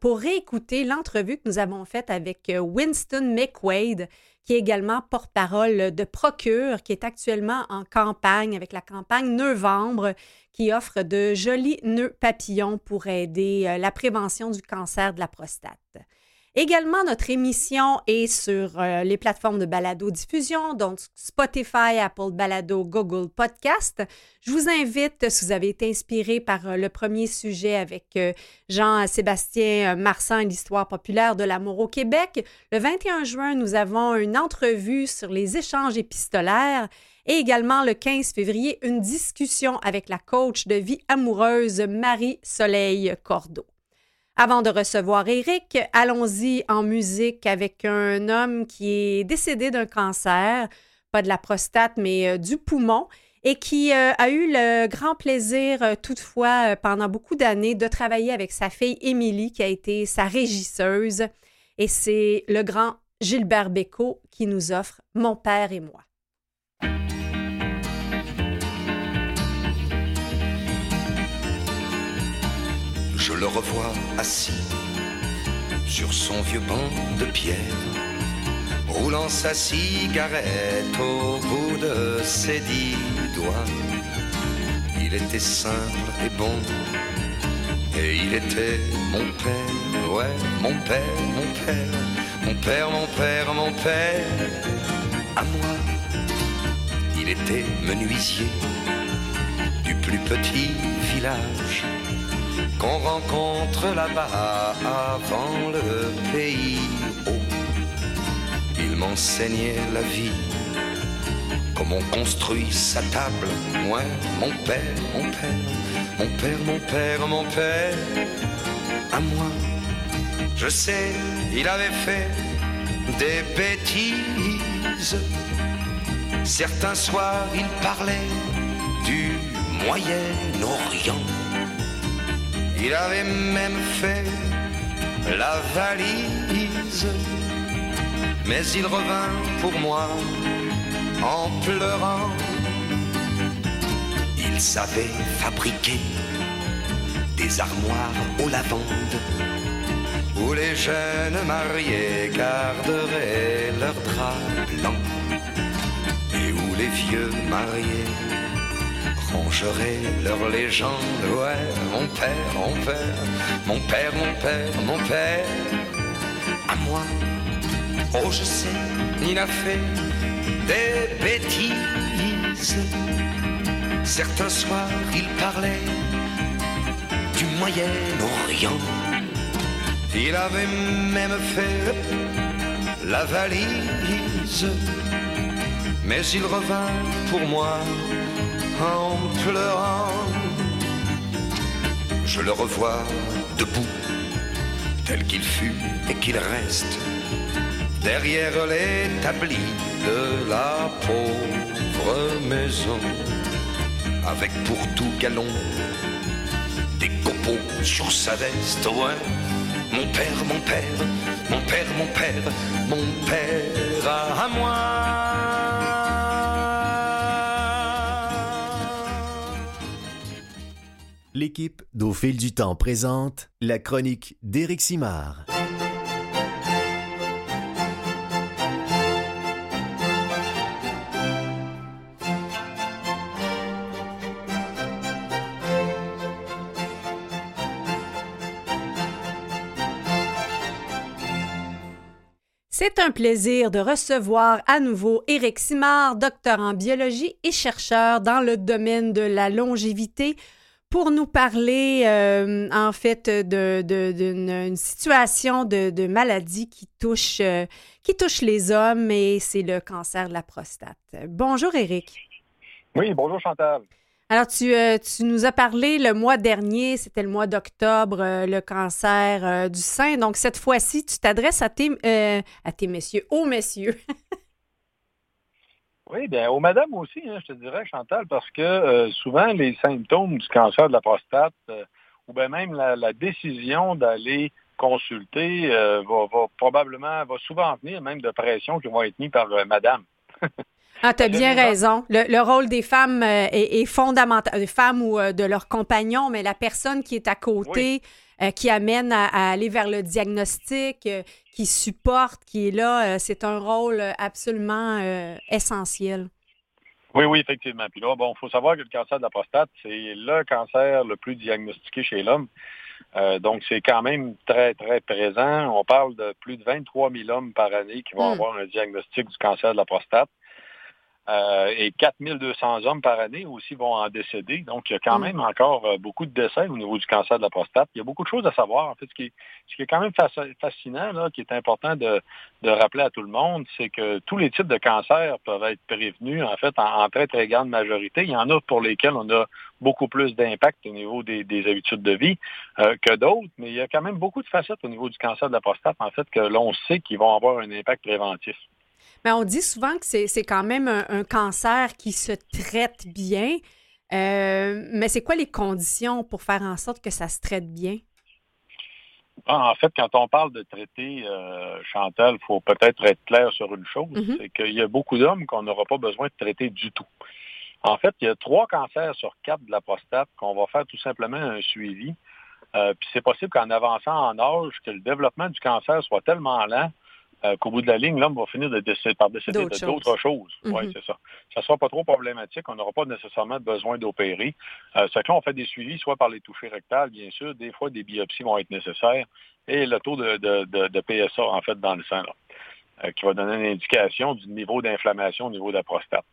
pour réécouter l'entrevue que nous avons faite avec euh, Winston McQuaid, qui est également porte-parole de Procure, qui est actuellement en campagne avec la campagne Novembre, qui offre de jolis nœuds papillons pour aider euh, la prévention du cancer de la prostate. Également, notre émission est sur euh, les plateformes de balado-diffusion, donc Spotify, Apple Balado, Google Podcast. Je vous invite, si vous avez été inspiré par euh, le premier sujet avec euh, Jean-Sébastien Marsan et l'histoire populaire de l'amour au Québec, le 21 juin, nous avons une entrevue sur les échanges épistolaires et également le 15 février, une discussion avec la coach de vie amoureuse Marie-Soleil Cordeau. Avant de recevoir Eric, allons-y en musique avec un homme qui est décédé d'un cancer, pas de la prostate, mais euh, du poumon, et qui euh, a eu le grand plaisir, euh, toutefois, pendant beaucoup d'années, de travailler avec sa fille Émilie, qui a été sa régisseuse. Et c'est le grand Gilbert Bécaud qui nous offre Mon père et moi. Je le revois assis sur son vieux banc de pierre, roulant sa cigarette au bout de ses dix doigts. Il était simple et bon, et il était mon père, ouais, mon père, mon père, mon père, mon père, mon père, à moi. Il était menuisier du plus petit village qu'on rencontre là-bas avant le pays haut. Il m'enseignait la vie, comment on construit sa table. Moi, mon père, mon père, mon père, mon père, mon père, à moi. Je sais, il avait fait des bêtises. Certains soirs, il parlait du Moyen-Orient. Il avait même fait la valise, mais il revint pour moi en pleurant. Il savait fabriquer des armoires aux lavandes où les jeunes mariés garderaient leurs draps blancs et où les vieux mariés rangeraient leurs légendes. Ouais, mon père, mon père, mon père, mon père, mon père, à moi. Oh, je sais, il a fait des bêtises. Certains soirs, il parlait du Moyen-Orient. Il avait même fait la valise. Mais il revint pour moi en pleurant. Je le revois debout, tel qu'il fut et qu'il reste, derrière l'établi de la pauvre maison, avec pour tout galon des copeaux sur sa veste. Ouais, mon père, mon père, mon père, mon père, mon père à moi. L'équipe d'Au fil du temps présente la chronique d'Éric Simard. C'est un plaisir de recevoir à nouveau Éric Simard, docteur en biologie et chercheur dans le domaine de la longévité, pour nous parler euh, en fait de- de- d'une une situation de, de maladie qui touche, euh, qui touche les hommes et c'est le cancer de la prostate. Bonjour Éric. Oui, bonjour Chantal. Alors, tu, euh, tu nous as parlé le mois dernier, c'était le mois d'octobre, le cancer du sein. Donc, cette fois-ci, tu t'adresses à tes, à tes messieurs, aux messieurs. <laughs> Oui, bien, aux madames aussi, hein, je te dirais, Chantal, parce que euh, souvent, les symptômes du cancer de la prostate, euh, ou bien même la, la décision d'aller consulter, euh, va, va probablement, va souvent venir même de pressions qui vont être mises par madame. <laughs> Ah, tu as bien raison. Le, le rôle des femmes est, est fondamental, des femmes ou de leurs compagnons, mais la personne qui est à côté, euh, qui amène à, à aller vers le diagnostic, euh, qui supporte, qui est là, euh, c'est un rôle absolument essentiel. Oui, oui, effectivement. Puis là, bon, il faut savoir que le cancer de la prostate, c'est le cancer le plus diagnostiqué chez l'homme. Donc, c'est quand même très, très présent. On parle de plus de 23 000 hommes par année qui vont Mm. avoir un diagnostic du cancer de la prostate. Euh, et 4200 hommes par année aussi vont en décéder. Donc, il y a quand Mm. même encore euh, beaucoup de décès au niveau du cancer de la prostate. Il y a beaucoup de choses à savoir. En fait, ce qui est, ce qui est quand même fasc- fascinant, là, qui est important de, de rappeler à tout le monde, c'est que tous les types de cancers peuvent être prévenus, en fait, en, en très, très grande majorité. Il y en a pour lesquels on a beaucoup plus d'impact au niveau des, des habitudes de vie euh, que d'autres, mais il y a quand même beaucoup de facettes au niveau du cancer de la prostate, en fait, que l'on sait qu'ils vont avoir un impact préventif. Mais on dit souvent que c'est quand même un, un cancer qui se traite bien. Euh, mais c'est quoi les conditions pour faire en sorte que ça se traite bien? Ah, En fait, quand on parle de traiter, euh, Chantal, il faut peut-être être clair sur une chose, Mhm. c'est qu'il y a beaucoup d'hommes qu'on n'aura pas besoin de traiter du tout. En fait, il y a trois cancers sur quatre de la prostate qu'on va faire tout simplement un suivi Euh, puis c'est possible qu'en avançant en âge, que le développement du cancer soit tellement lent euh, qu'au bout de la ligne, l'homme va finir de décéder, par décéder D'autres de d'autres choses. Mhm. Oui, c'est ça. Ça ne sera pas trop problématique. On n'aura pas nécessairement besoin d'opérer. Euh, c'est que là, on fait des suivis, soit par les touchés rectales, bien sûr. Des fois, des biopsies vont être nécessaires. Et le taux de, de- de- de PSA, en fait, dans le sang, là, euh, qui va donner une indication du niveau d'inflammation au niveau de la prostate.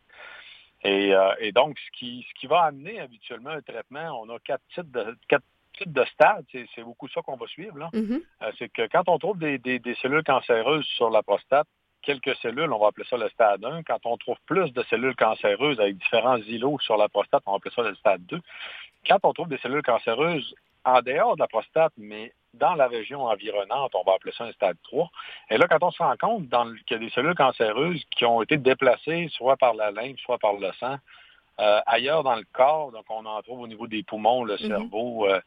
Et, euh, et donc, ce qui, ce qui va amener habituellement un traitement, on a quatre types de, quatre types de stades. C'est beaucoup ça qu'on va suivre. Là. Mhm. Euh, c'est que quand on trouve des, des- des cellules cancéreuses sur la prostate, quelques cellules, on va appeler ça le stade 1. Quand on trouve plus de cellules cancéreuses avec différents îlots sur la prostate, on va appeler ça le stade 2. Quand on trouve des cellules cancéreuses en dehors de la prostate, mais dans la région environnante, on va appeler ça un stade 3. Et là, quand on se rend compte qu'il y a des cellules cancéreuses qui ont été déplacées soit par la lymphe, soit par le sang, euh, ailleurs dans le corps, donc on en trouve au niveau des poumons, le Mhm. cerveau. euh,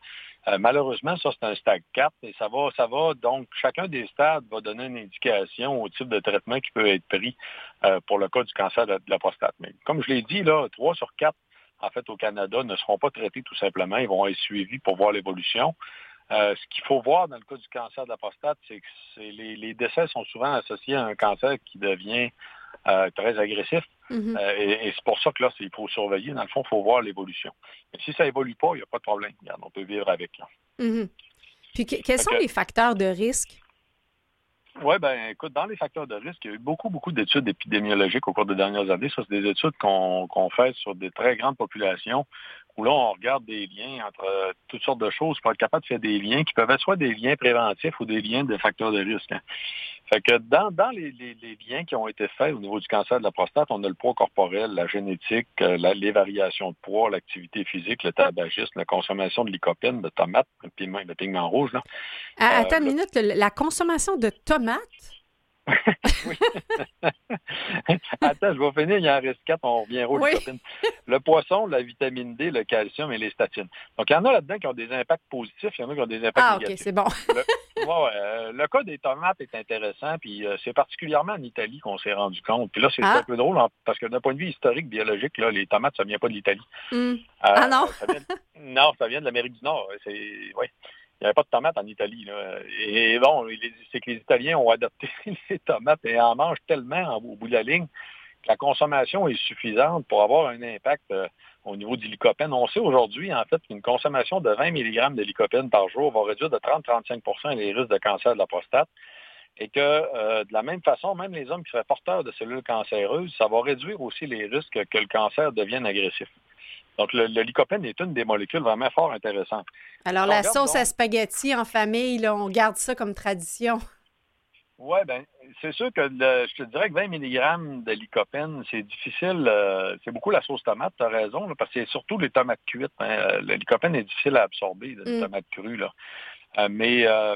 euh, malheureusement, ça, c'est un stade 4 et ça va, ça va, donc chacun des stades va donner une indication au type de traitement qui peut être pris euh, pour le cas du cancer de, de la prostate. Mais comme je l'ai dit, là, 3 sur 4, en fait, au Canada, ne seront pas traités tout simplement. Ils vont être suivis pour voir l'évolution. Euh, ce qu'il faut voir dans le cas du cancer de la prostate, c'est que c'est- les, les décès sont souvent associés à un cancer qui devient euh, très agressif. Mhm. Euh, et et c'est pour ça que là, c'est- il faut surveiller. Dans le fond, il faut voir l'évolution. Mais si ça évolue pas, il n'y a pas de problème. Regarde, on peut vivre avec. Là. Mhm. Puis que- quels sont que- les facteurs de risque? Oui, ben écoute, dans les facteurs de risque, il y a eu beaucoup, beaucoup d'études épidémiologiques au cours des dernières années. Ça, c'est des études qu'on qu'on fait sur des très grandes populations où là, on regarde des liens entre euh, toutes sortes de choses pour être capable de faire des liens qui peuvent être soit des liens préventifs ou des liens de facteurs de risque. Fait que dans, dans les, les- les liens qui ont été faits au niveau du cancer de la prostate, on a le poids corporel, la génétique, euh, la- les variations de poids, l'activité physique, le tabagisme, la consommation de lycopène, de tomates, le pigment, le pigment rouge. Là. Ah, Euh, attends une le- minute, la consommation de tomates? <laughs> <laughs> Attends, je vais finir, il en reste quatre, on revient au Oui. Le poisson, la vitamine D, le calcium et les statines. Donc, il y en a là-dedans qui ont des impacts positifs, il y en a qui ont des impacts Ah, OK, négatifs. c'est bon. Ouais, euh, le cas des tomates est intéressant, puis euh, c'est particulièrement en Italie qu'on s'est rendu compte. Puis là, c'est Ah. un peu drôle, parce que d'un point de vue historique, biologique, là, les tomates, ça vient pas de l'Italie. Hmm. Euh, Ah non? ça vient de- non, ça vient de l'Amérique du Nord. C'est, ouais. Il n'y avait pas de tomates en Italie. Là. Et bon, c'est que les Italiens ont adopté <laughs> les tomates et en mangent tellement au bout de la ligne la consommation est suffisante pour avoir un impact euh, au niveau du lycopène. On sait aujourd'hui, en fait, qu'une consommation de 20 mg de lycopène par jour va réduire de 30-35% les risques de cancer de la prostate. Et que euh, de la même façon, même les hommes qui seraient porteurs de cellules cancéreuses, ça va réduire aussi les risques que le cancer devienne agressif. Donc, le, le lycopène est une des molécules vraiment fort intéressantes. Alors, On la sauce donc. à spaghetti en famille, là, on garde ça comme tradition. Oui, ben, c'est sûr que le- je te dirais que 20 mg de lycopène, c'est difficile. euh, c'est beaucoup la sauce tomate, tu as raison, là, parce que c'est surtout les tomates cuites. hein. Euh, le lycopène est difficile à absorber, là, les Mm. tomates crues. Là. Euh, mais euh,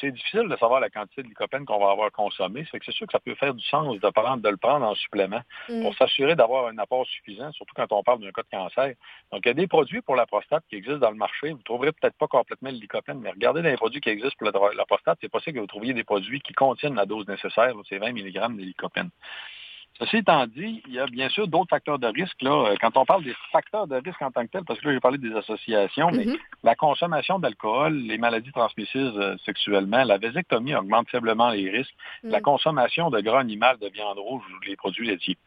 c'est difficile de savoir la quantité de lycopène qu'on va avoir consommé. C'est que c'est sûr que ça peut faire du sens de, prendre, de le prendre en supplément Mm. pour s'assurer d'avoir un apport suffisant, surtout quand on parle d'un cas de cancer. Donc, il y a des produits pour la prostate qui existent dans le marché. Vous ne trouverez peut-être pas complètement le lycopène, mais regardez les produits qui existent pour la, la prostate. C'est possible que vous trouviez des produits qui contiennent la dose nécessaire, c'est 20 mg de lycopène. Ceci étant dit, il y a bien sûr d'autres facteurs de risque. Là, Euh, quand on parle des facteurs de risque en tant que tel, parce que là, j'ai parlé des associations, mais Mhm. la consommation d'alcool, les maladies transmissibles euh, sexuellement, la vasectomie augmente faiblement les risques, la Mm. consommation de gras animal, de viande rouge ou les produits laitiers.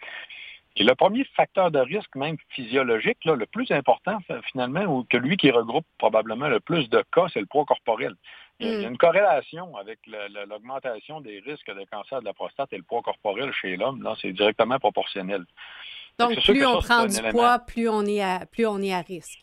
Et le premier facteur de risque, même physiologique, là, le plus important finalement, ou que lui qui regroupe probablement le plus de cas, c'est le poids corporel. Il y a, Mm. une corrélation avec l'augmentation des risques de cancer de la prostate et le poids corporel chez l'homme. Là, c'est directement proportionnel. Donc, plus on ça, prend du poids, plus on est à, plus on est à risque.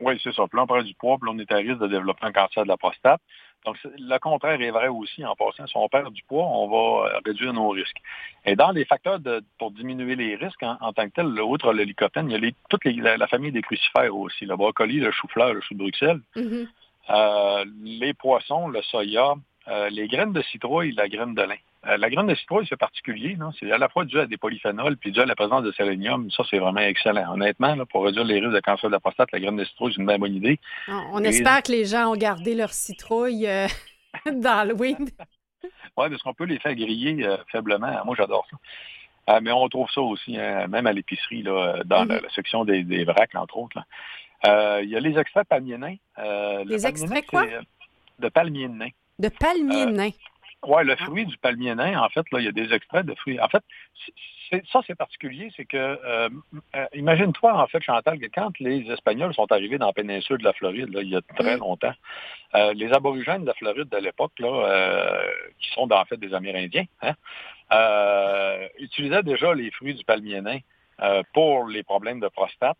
Oui, c'est ça. Plus on prend du poids, plus on est à risque de développer un cancer de la prostate. Donc, le contraire est vrai aussi. En passant, si on perd du poids, on va euh, réduire nos risques. Et dans les facteurs de- pour diminuer les risques en, en tant que tel, outre le lycopène, il y a les- toute les- la, la famille des crucifères aussi. Le brocoli, le chou-fleur, le chou de Bruxelles, Mhm. Euh, les poissons, le soya, euh, les graines de citrouille, la graine de lin. Euh, la graine de citrouille, c'est particulier. non? C'est à la fois dû à des polyphénols puis dû à la présence de sélénium. Ça, c'est vraiment excellent. Honnêtement, là, pour réduire les risques de cancer de la prostate, la graine de citrouille, c'est une bien bonne idée. On, Et- espère que les gens ont gardé leur citrouille <laughs> dans Halloween. <laughs> Oui, parce qu'on peut les faire griller faiblement. Moi, j'adore ça. Euh, mais on trouve ça aussi, hein, même à l'épicerie, dans la, Mhm. la section des, des vracs, entre autres. là. Euh, il y a les extraits palmiers nains. Euh, le Les palmier extraits quoi? euh, De palmiers nains. De palmier Euh, nain. Oui, le fruit du palmier nain, en fait, là, il y a des extraits de fruits. En fait, ça, c'est particulier, c'est que, euh, euh, imagine-toi, en fait, Chantal, que quand les Espagnols sont arrivés dans la péninsule de la Floride, là, il y a très Mm. longtemps, euh, les aborigènes de la Floride de l'époque, là, qui sont en fait des Amérindiens, hein, utilisaient déjà les fruits du palmier nain pour les problèmes de prostate.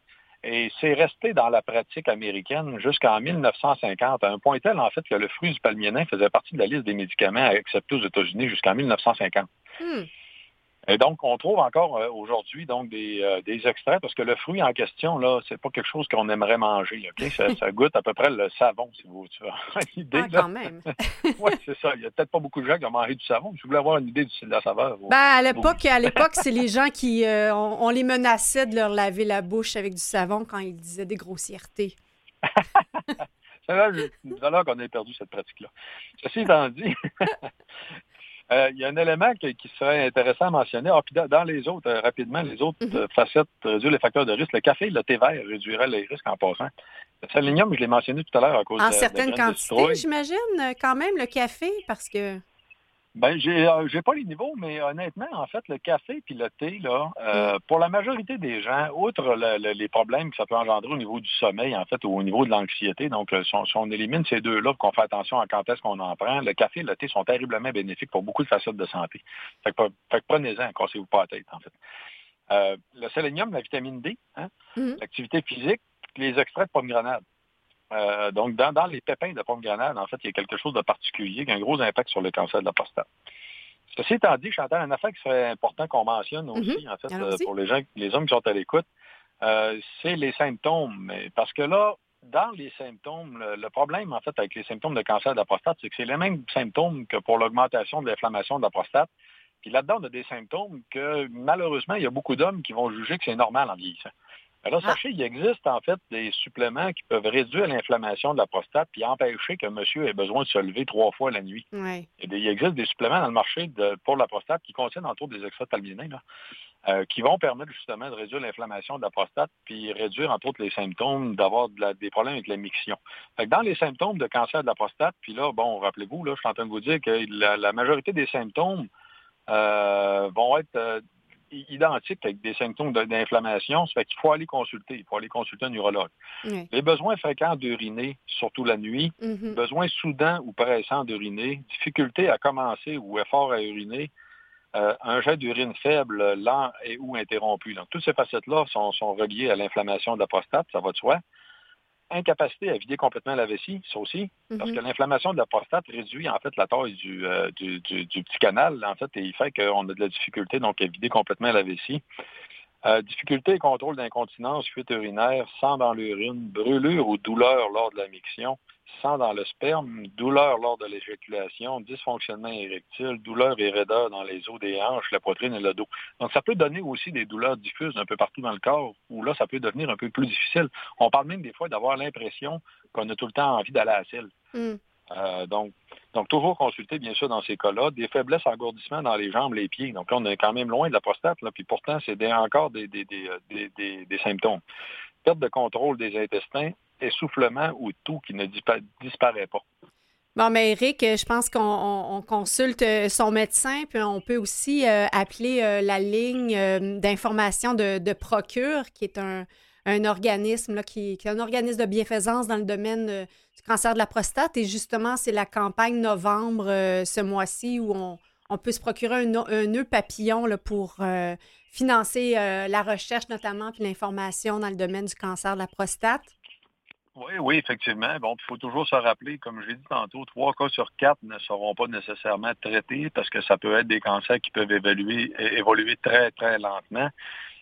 Et c'est resté dans la pratique américaine jusqu'en 1950, à un point tel, en fait, que le fruit du palmier nain faisait partie de la liste des médicaments acceptés aux États-Unis jusqu'en 1950. Hmm. Et donc, on trouve encore euh, aujourd'hui donc des, euh, des extraits, parce que le fruit en question, là, c'est pas quelque chose qu'on aimerait manger. <laughs> Ça, ça goûte à peu près le savon, si vous tu as une idée. Ah, là. quand même. <laughs> Oui, c'est ça. Il y a peut-être pas beaucoup de gens qui ont mangé du savon. Si vous voulez avoir une idée de la saveur. vous- Ben, à l'époque, à <laughs> l'époque, c'est les gens qui, euh, on, on les menaçait de leur laver la bouche avec du savon quand ils disaient des grossièretés. L'heure qu'on a perdu cette pratique-là. Ceci étant dit, euh, il y a un élément qui, qui serait intéressant à mentionner. Ah, puis dans, les autres, euh, rapidement, les autres Mhm. euh, facettes réduire les facteurs de risque. Le café et le thé vert réduiraient les risques en passant. Le sélénium, je l'ai mentionné tout à l'heure à cause de En la- de la certaines de quantités, j'imagine, quand même, le café, parce que... Ben, j'ai euh, j'ai pas les niveaux, mais honnêtement, en fait, le café puis le thé, là, euh, pour la majorité des gens, outre le- le- les problèmes que ça peut engendrer au niveau du sommeil, en fait, ou au niveau de l'anxiété, donc euh, si on, si on élimine ces deux-là, qu'on fait attention à quand est-ce qu'on en prend, le café et le thé sont terriblement bénéfiques pour beaucoup de facettes de santé. Fait que, fait que prenez-en, cassez-vous pas la tête, en fait. Euh, le sélénium, la vitamine D, hein, Mhm. l'activité physique, les extraits de pomegranate. Euh, donc, dans, dans les pépins de pomegranate, en fait, il y a quelque chose de particulier qui a un gros impact sur le cancer de la prostate. Ceci étant dit, Chantal, un affaire qui serait important qu'on mentionne aussi, en fait, Mhm. Euh, pour les gens, les hommes qui sont à l'écoute, euh, c'est les symptômes. Parce que là, dans les symptômes, le, le problème, en fait, avec les symptômes de cancer de la prostate, c'est que c'est les mêmes symptômes que pour l'augmentation de l'inflammation de la prostate. Puis là-dedans, on a des symptômes que, malheureusement, il y a beaucoup d'hommes qui vont juger que c'est normal en vieillissant. Alors, Ah. sachez, il existe en fait des suppléments qui peuvent réduire l'inflammation de la prostate puis empêcher que monsieur ait besoin de se lever trois fois la nuit. Il, existe des suppléments dans le marché de- pour la prostate qui contiennent entre autres des palmier là, euh, qui vont permettre justement de réduire l'inflammation de la prostate puis réduire entre autres les symptômes d'avoir de des problèmes avec la miction. Fait que dans les symptômes de cancer de la prostate, puis là, bon, rappelez-vous, là, je suis en train de vous dire que la, la majorité des symptômes euh, vont être euh, identiques avec des symptômes d'inflammation. Ça fait qu'il faut aller consulter. Il faut aller consulter un neurologue. Ouais. Les besoins fréquents d'uriner, surtout la nuit, Mhm. besoin soudain ou pressant d'uriner, difficulté à commencer ou effort à uriner, euh, un jet d'urine faible, lent et ou interrompu. Donc, toutes ces facettes-là sont, sont reliées à l'inflammation de la prostate, ça va de soi. Incapacité à vider complètement la vessie, ça aussi, parce Mhm. que l'inflammation de la prostate réduit en fait la taille du, euh, du, du- du petit canal, en fait, et il fait qu'on a de la difficulté donc à vider complètement la vessie. Euh, difficulté et contrôle d'incontinence, fuite urinaire, sang dans l'urine, brûlure ou douleur lors de la miction, sang dans le sperme, douleur lors de l'éjaculation, dysfonctionnement érectile, douleur et raideur dans les os des hanches, la poitrine et le dos. Donc, ça peut donner aussi des douleurs diffuses un peu partout dans le corps, où là, ça peut devenir un peu plus difficile. On parle même des fois d'avoir l'impression qu'on a tout le temps envie d'aller à la selle. Mm. Euh, donc, donc, toujours consulter, bien sûr, dans ces cas-là, des faiblesses, engourdissements dans les jambes, les pieds. Donc là, on est quand même loin de la prostate, là, puis pourtant, c'est des- encore des, des, des, euh, des- des- des symptômes. Perte de contrôle des intestins, essoufflement ou tout qui ne dispa- disparaît pas. Bon, mais Eric, euh, je pense qu'on on- on consulte euh, son médecin, puis on peut aussi euh, appeler la ligne d'information de, Procure, qui est un, organisme là, qui, est un organisme de bienfaisance dans le domaine du cancer de la prostate. Et justement, c'est la campagne novembre ce mois-ci où on, peut se procurer un, un nœud papillon là, pour financer la recherche notamment puis l'information dans le domaine du cancer de la prostate. Oui, oui, effectivement. Bon, il faut toujours se rappeler, comme je l'ai dit tantôt, trois cas sur quatre ne seront pas nécessairement traités parce que ça peut être des cancers qui peuvent évoluer, très, très lentement.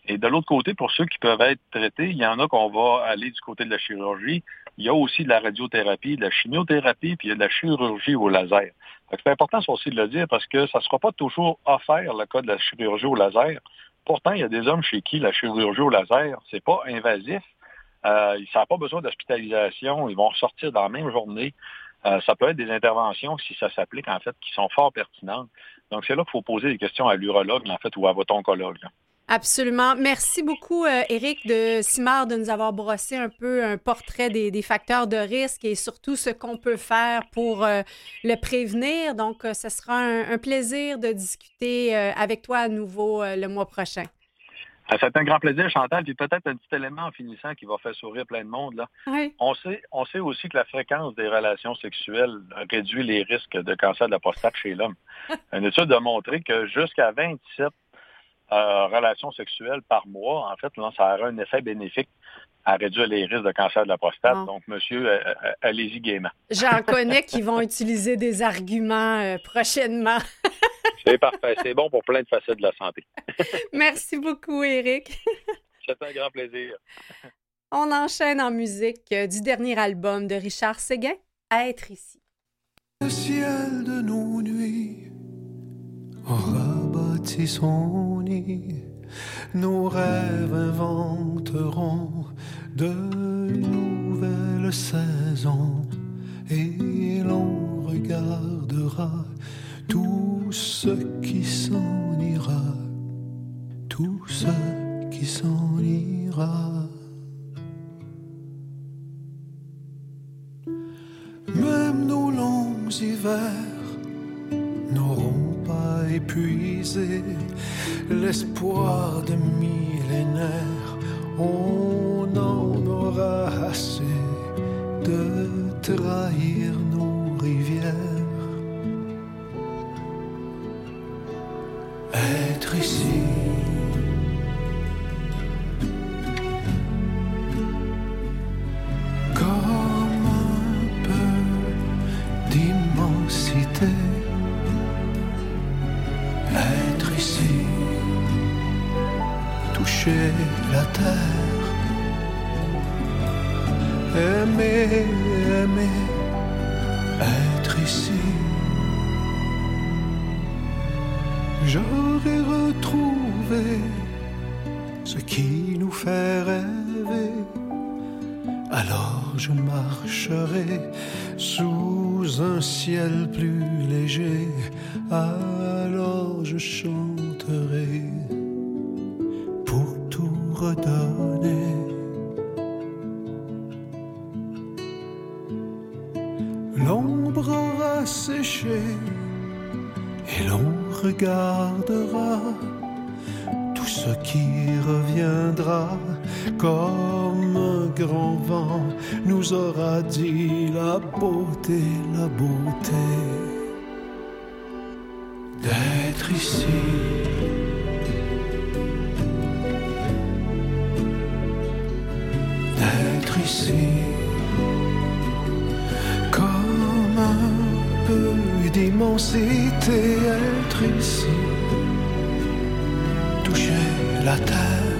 Et de l'autre côté, pour ceux qui peuvent être traités, il y en a qu'on va aller du côté de la chirurgie. Il y a aussi de la radiothérapie, de la chimiothérapie, puis il y a de la chirurgie au laser. C'est important aussi de le dire parce que ça ne sera pas toujours offert le cas de la chirurgie au laser. Pourtant, il y a des hommes chez qui la chirurgie au laser, c'est pas invasif. Euh, ça n'a pas besoin d'hospitalisation. Ils vont ressortir dans la même journée. Euh, ça peut être des interventions, si ça s'applique, en fait, qui sont fort pertinentes. Donc, c'est là qu'il faut poser des questions à l'urologue, en fait, ou à votre oncologue. Absolument. Merci beaucoup, euh, Éric de Simard, de nous avoir brossé un peu un portrait des, facteurs de risque et surtout ce qu'on peut faire pour euh, le prévenir. Donc, ce sera un, plaisir de discuter avec toi à nouveau le mois prochain. Fait un grand plaisir, Chantal. Puis peut-être un petit élément en finissant qui va faire sourire plein de monde. Là. Oui. On sait, on sait aussi que la fréquence des relations sexuelles réduit les risques de cancer de la prostate chez l'homme. <laughs> Une étude a montré que jusqu'à 27 euh, relations sexuelles par mois, en fait, là, ça aura un effet bénéfique à réduire les risques de cancer de la prostate. Bon. Donc, monsieur, euh, euh, allez-y gaiement. J'en connais <laughs> qui vont utiliser des arguments prochainement. C'est parfait. C'est bon pour plein de facettes de la santé. <laughs> Merci beaucoup, Éric. C'est un grand plaisir. On enchaîne en musique euh, du dernier album de Richard Séguin, À être ici. Le ciel de nos nuits aura bâti son nid. Nos rêves inventeront de nouvelles saisons l'espoir de millénaires. Ce qui reviendra comme un grand vent nous aura dit la beauté, la beauté d'être ici. D'être ici. Comme un peu d'immensité, être ici. Toucher la terre.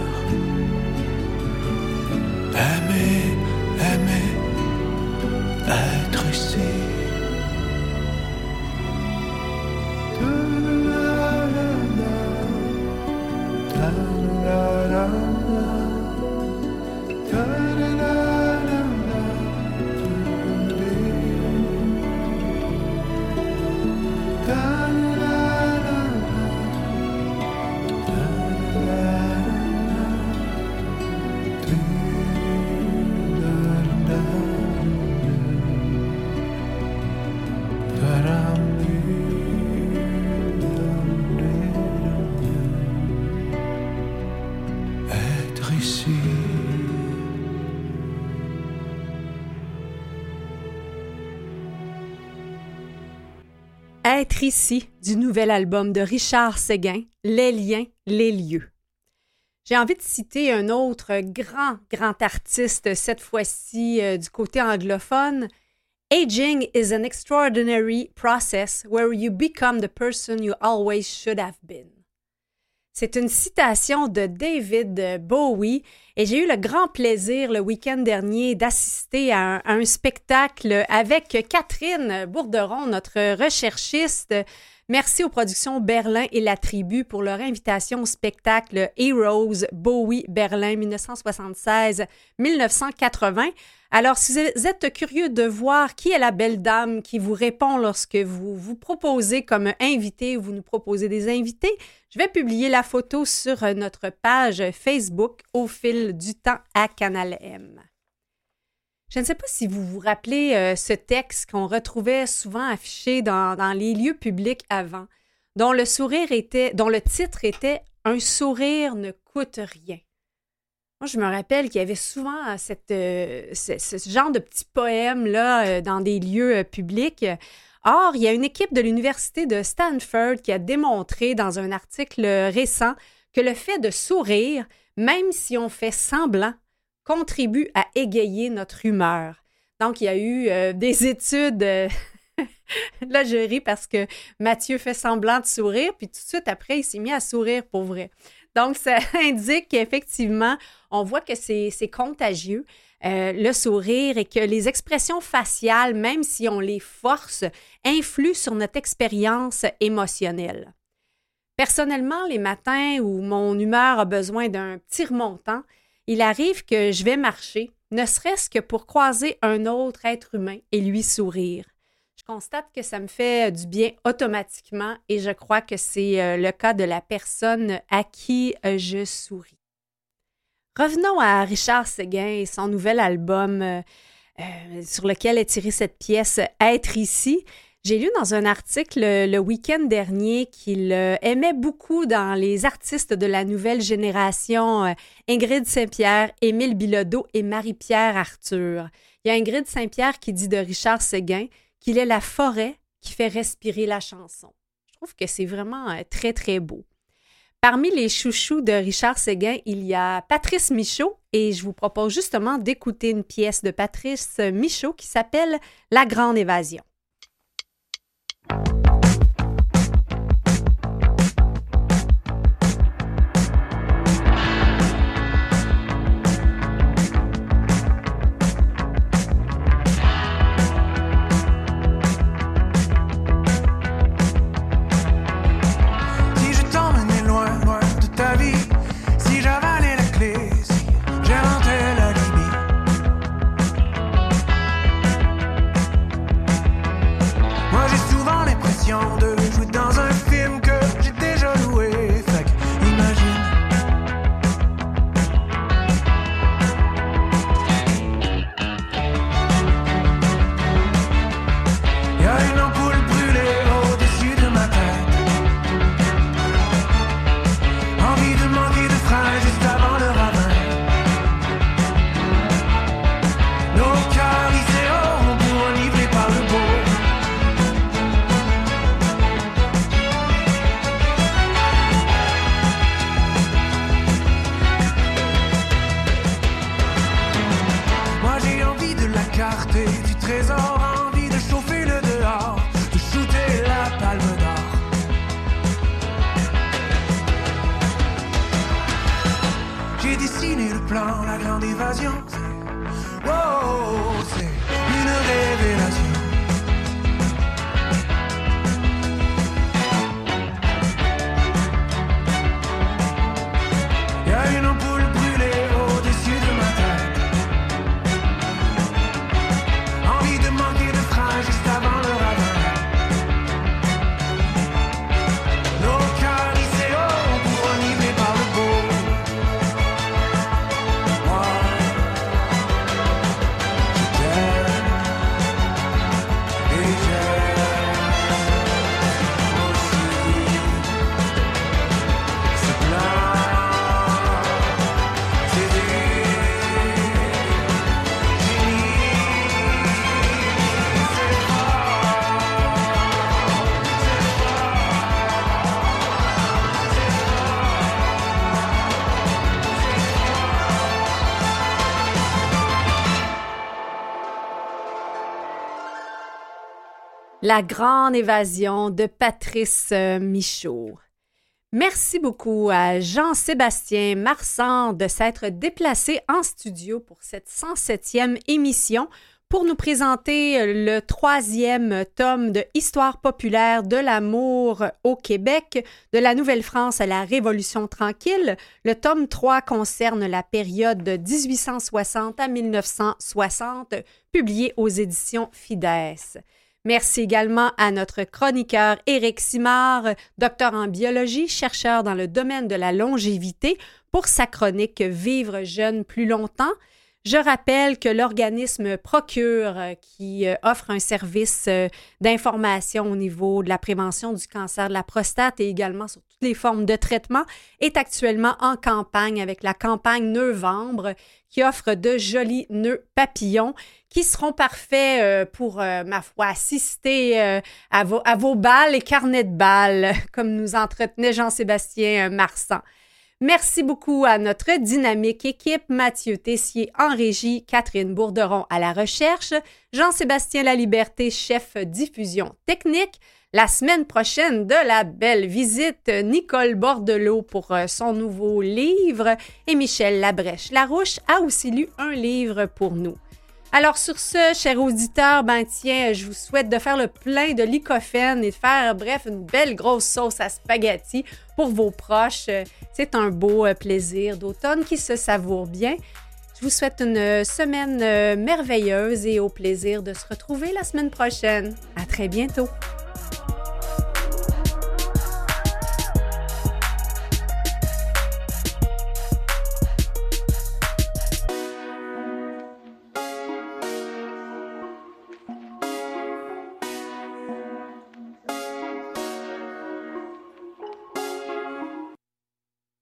Du nouvel album de Richard Séguin, Les liens, les lieux. J'ai envie de citer un autre grand, grand artiste, cette fois-ci euh, du côté anglophone. Aging is an extraordinary process where you become the person you always should have been. C'est une citation de David Bowie et j'ai eu le grand plaisir le week-end dernier d'assister à, un- à un spectacle avec Catherine Bourderon, notre recherchiste, Merci aux productions Berlin et La Tribu pour leur invitation au spectacle Heroes Bowie Berlin 1976-1980. Alors, si vous êtes curieux de voir qui est la belle dame qui vous répond lorsque vous vous proposez comme invité ou vous nous proposez des invités, je vais publier la photo sur notre page Facebook au fil du temps à Canal M. Je ne sais pas si vous vous rappelez euh, ce texte qu'on retrouvait souvent affiché dans, les lieux publics avant, dont le sourire était, dont le titre était Un sourire ne coûte rien. Moi, je me rappelle qu'il y avait souvent euh, ce, ce, genre de petits poèmes là euh, dans des lieux publics. Or, il y a une équipe de l'université de Stanford qui a démontré dans un article récent que le fait de sourire, même si on fait semblant, contribue à égayer notre humeur. Donc, il y a eu euh, des <laughs> études. Euh, là, je ris parce que Mathieu fait semblant de sourire, puis tout de suite après, il s'est mis à sourire pour vrai. Donc, ça <laughs> indique qu'effectivement, on voit que c'est contagieux, euh, le sourire, et que les expressions faciales, même si on les force, influent sur notre expérience émotionnelle. Personnellement, les matins où mon humeur a besoin d'un petit remontant, il arrive que je vais marcher, ne serait-ce que pour croiser un autre être humain et lui sourire. Je constate que ça me fait du bien automatiquement et je crois que c'est euh, le cas de la personne à qui euh, je souris. Revenons à Richard Séguin et son nouvel album euh, sur lequel est tirée cette pièce Être ici. J'ai lu dans un article le week-end dernier qu'il euh, aimait beaucoup dans les artistes de la nouvelle génération euh, Ingrid Saint-Pierre, Émile Bilodeau et Marie-Pierre Arthur. Il y a Ingrid Saint-Pierre qui dit de Richard Séguin qu'il est la forêt qui fait respirer la chanson. Je trouve que c'est vraiment euh, très, très beau. Parmi les chouchous de Richard Séguin, il y a Patrice Michaud et je vous propose justement d'écouter une pièce de Patrice Michaud qui s'appelle La Grande Évasion. ocasión La grande évasion de Patrice euh, Michaud. Merci beaucoup à Jean-Sébastien Marsan de s'être déplacé en studio pour cette 107e émission pour nous présenter le troisième tome de Histoire populaire de l'amour au Québec, de la Nouvelle-France à la Révolution tranquille. Le tome 3 concerne la période de 1860 à 1960, publié aux éditions Fides. Merci également à notre chroniqueur Éric Simard, docteur en biologie, chercheur dans le domaine de la longévité, pour sa chronique Vivre jeune plus longtemps. Je rappelle que l'organisme Procure, euh, qui euh, offre un service euh, d'information au niveau de la prévention du cancer de la prostate et également sur toutes les formes de traitement, est actuellement en campagne avec la campagne Novembre qui offre de jolis nœuds papillons qui seront parfaits pour, ma foi, assister à, vos, à vos balles et carnets de balles, <laughs> comme nous entretenait Jean-Sébastien Marsan. Merci beaucoup à notre dynamique équipe, Mathieu Tessier en régie, Catherine Bourderon à la recherche, Jean-Sébastien Laliberté, chef diffusion technique. La semaine prochaine, de la belle visite, Nicole Bordelot pour euh, son nouveau livre et Michel Labrèche-Larouche a aussi lu un livre pour nous. Alors sur ce, chers auditeurs, ben tiens, je vous souhaite de faire le plein de lycopène et de faire, bref, une belle grosse sauce à spaghetti pour vos proches. C'est un beau euh, plaisir d'automne qui se savoure bien. Je vous souhaite une semaine euh, merveilleuse et au plaisir de se retrouver la semaine prochaine. À très bientôt.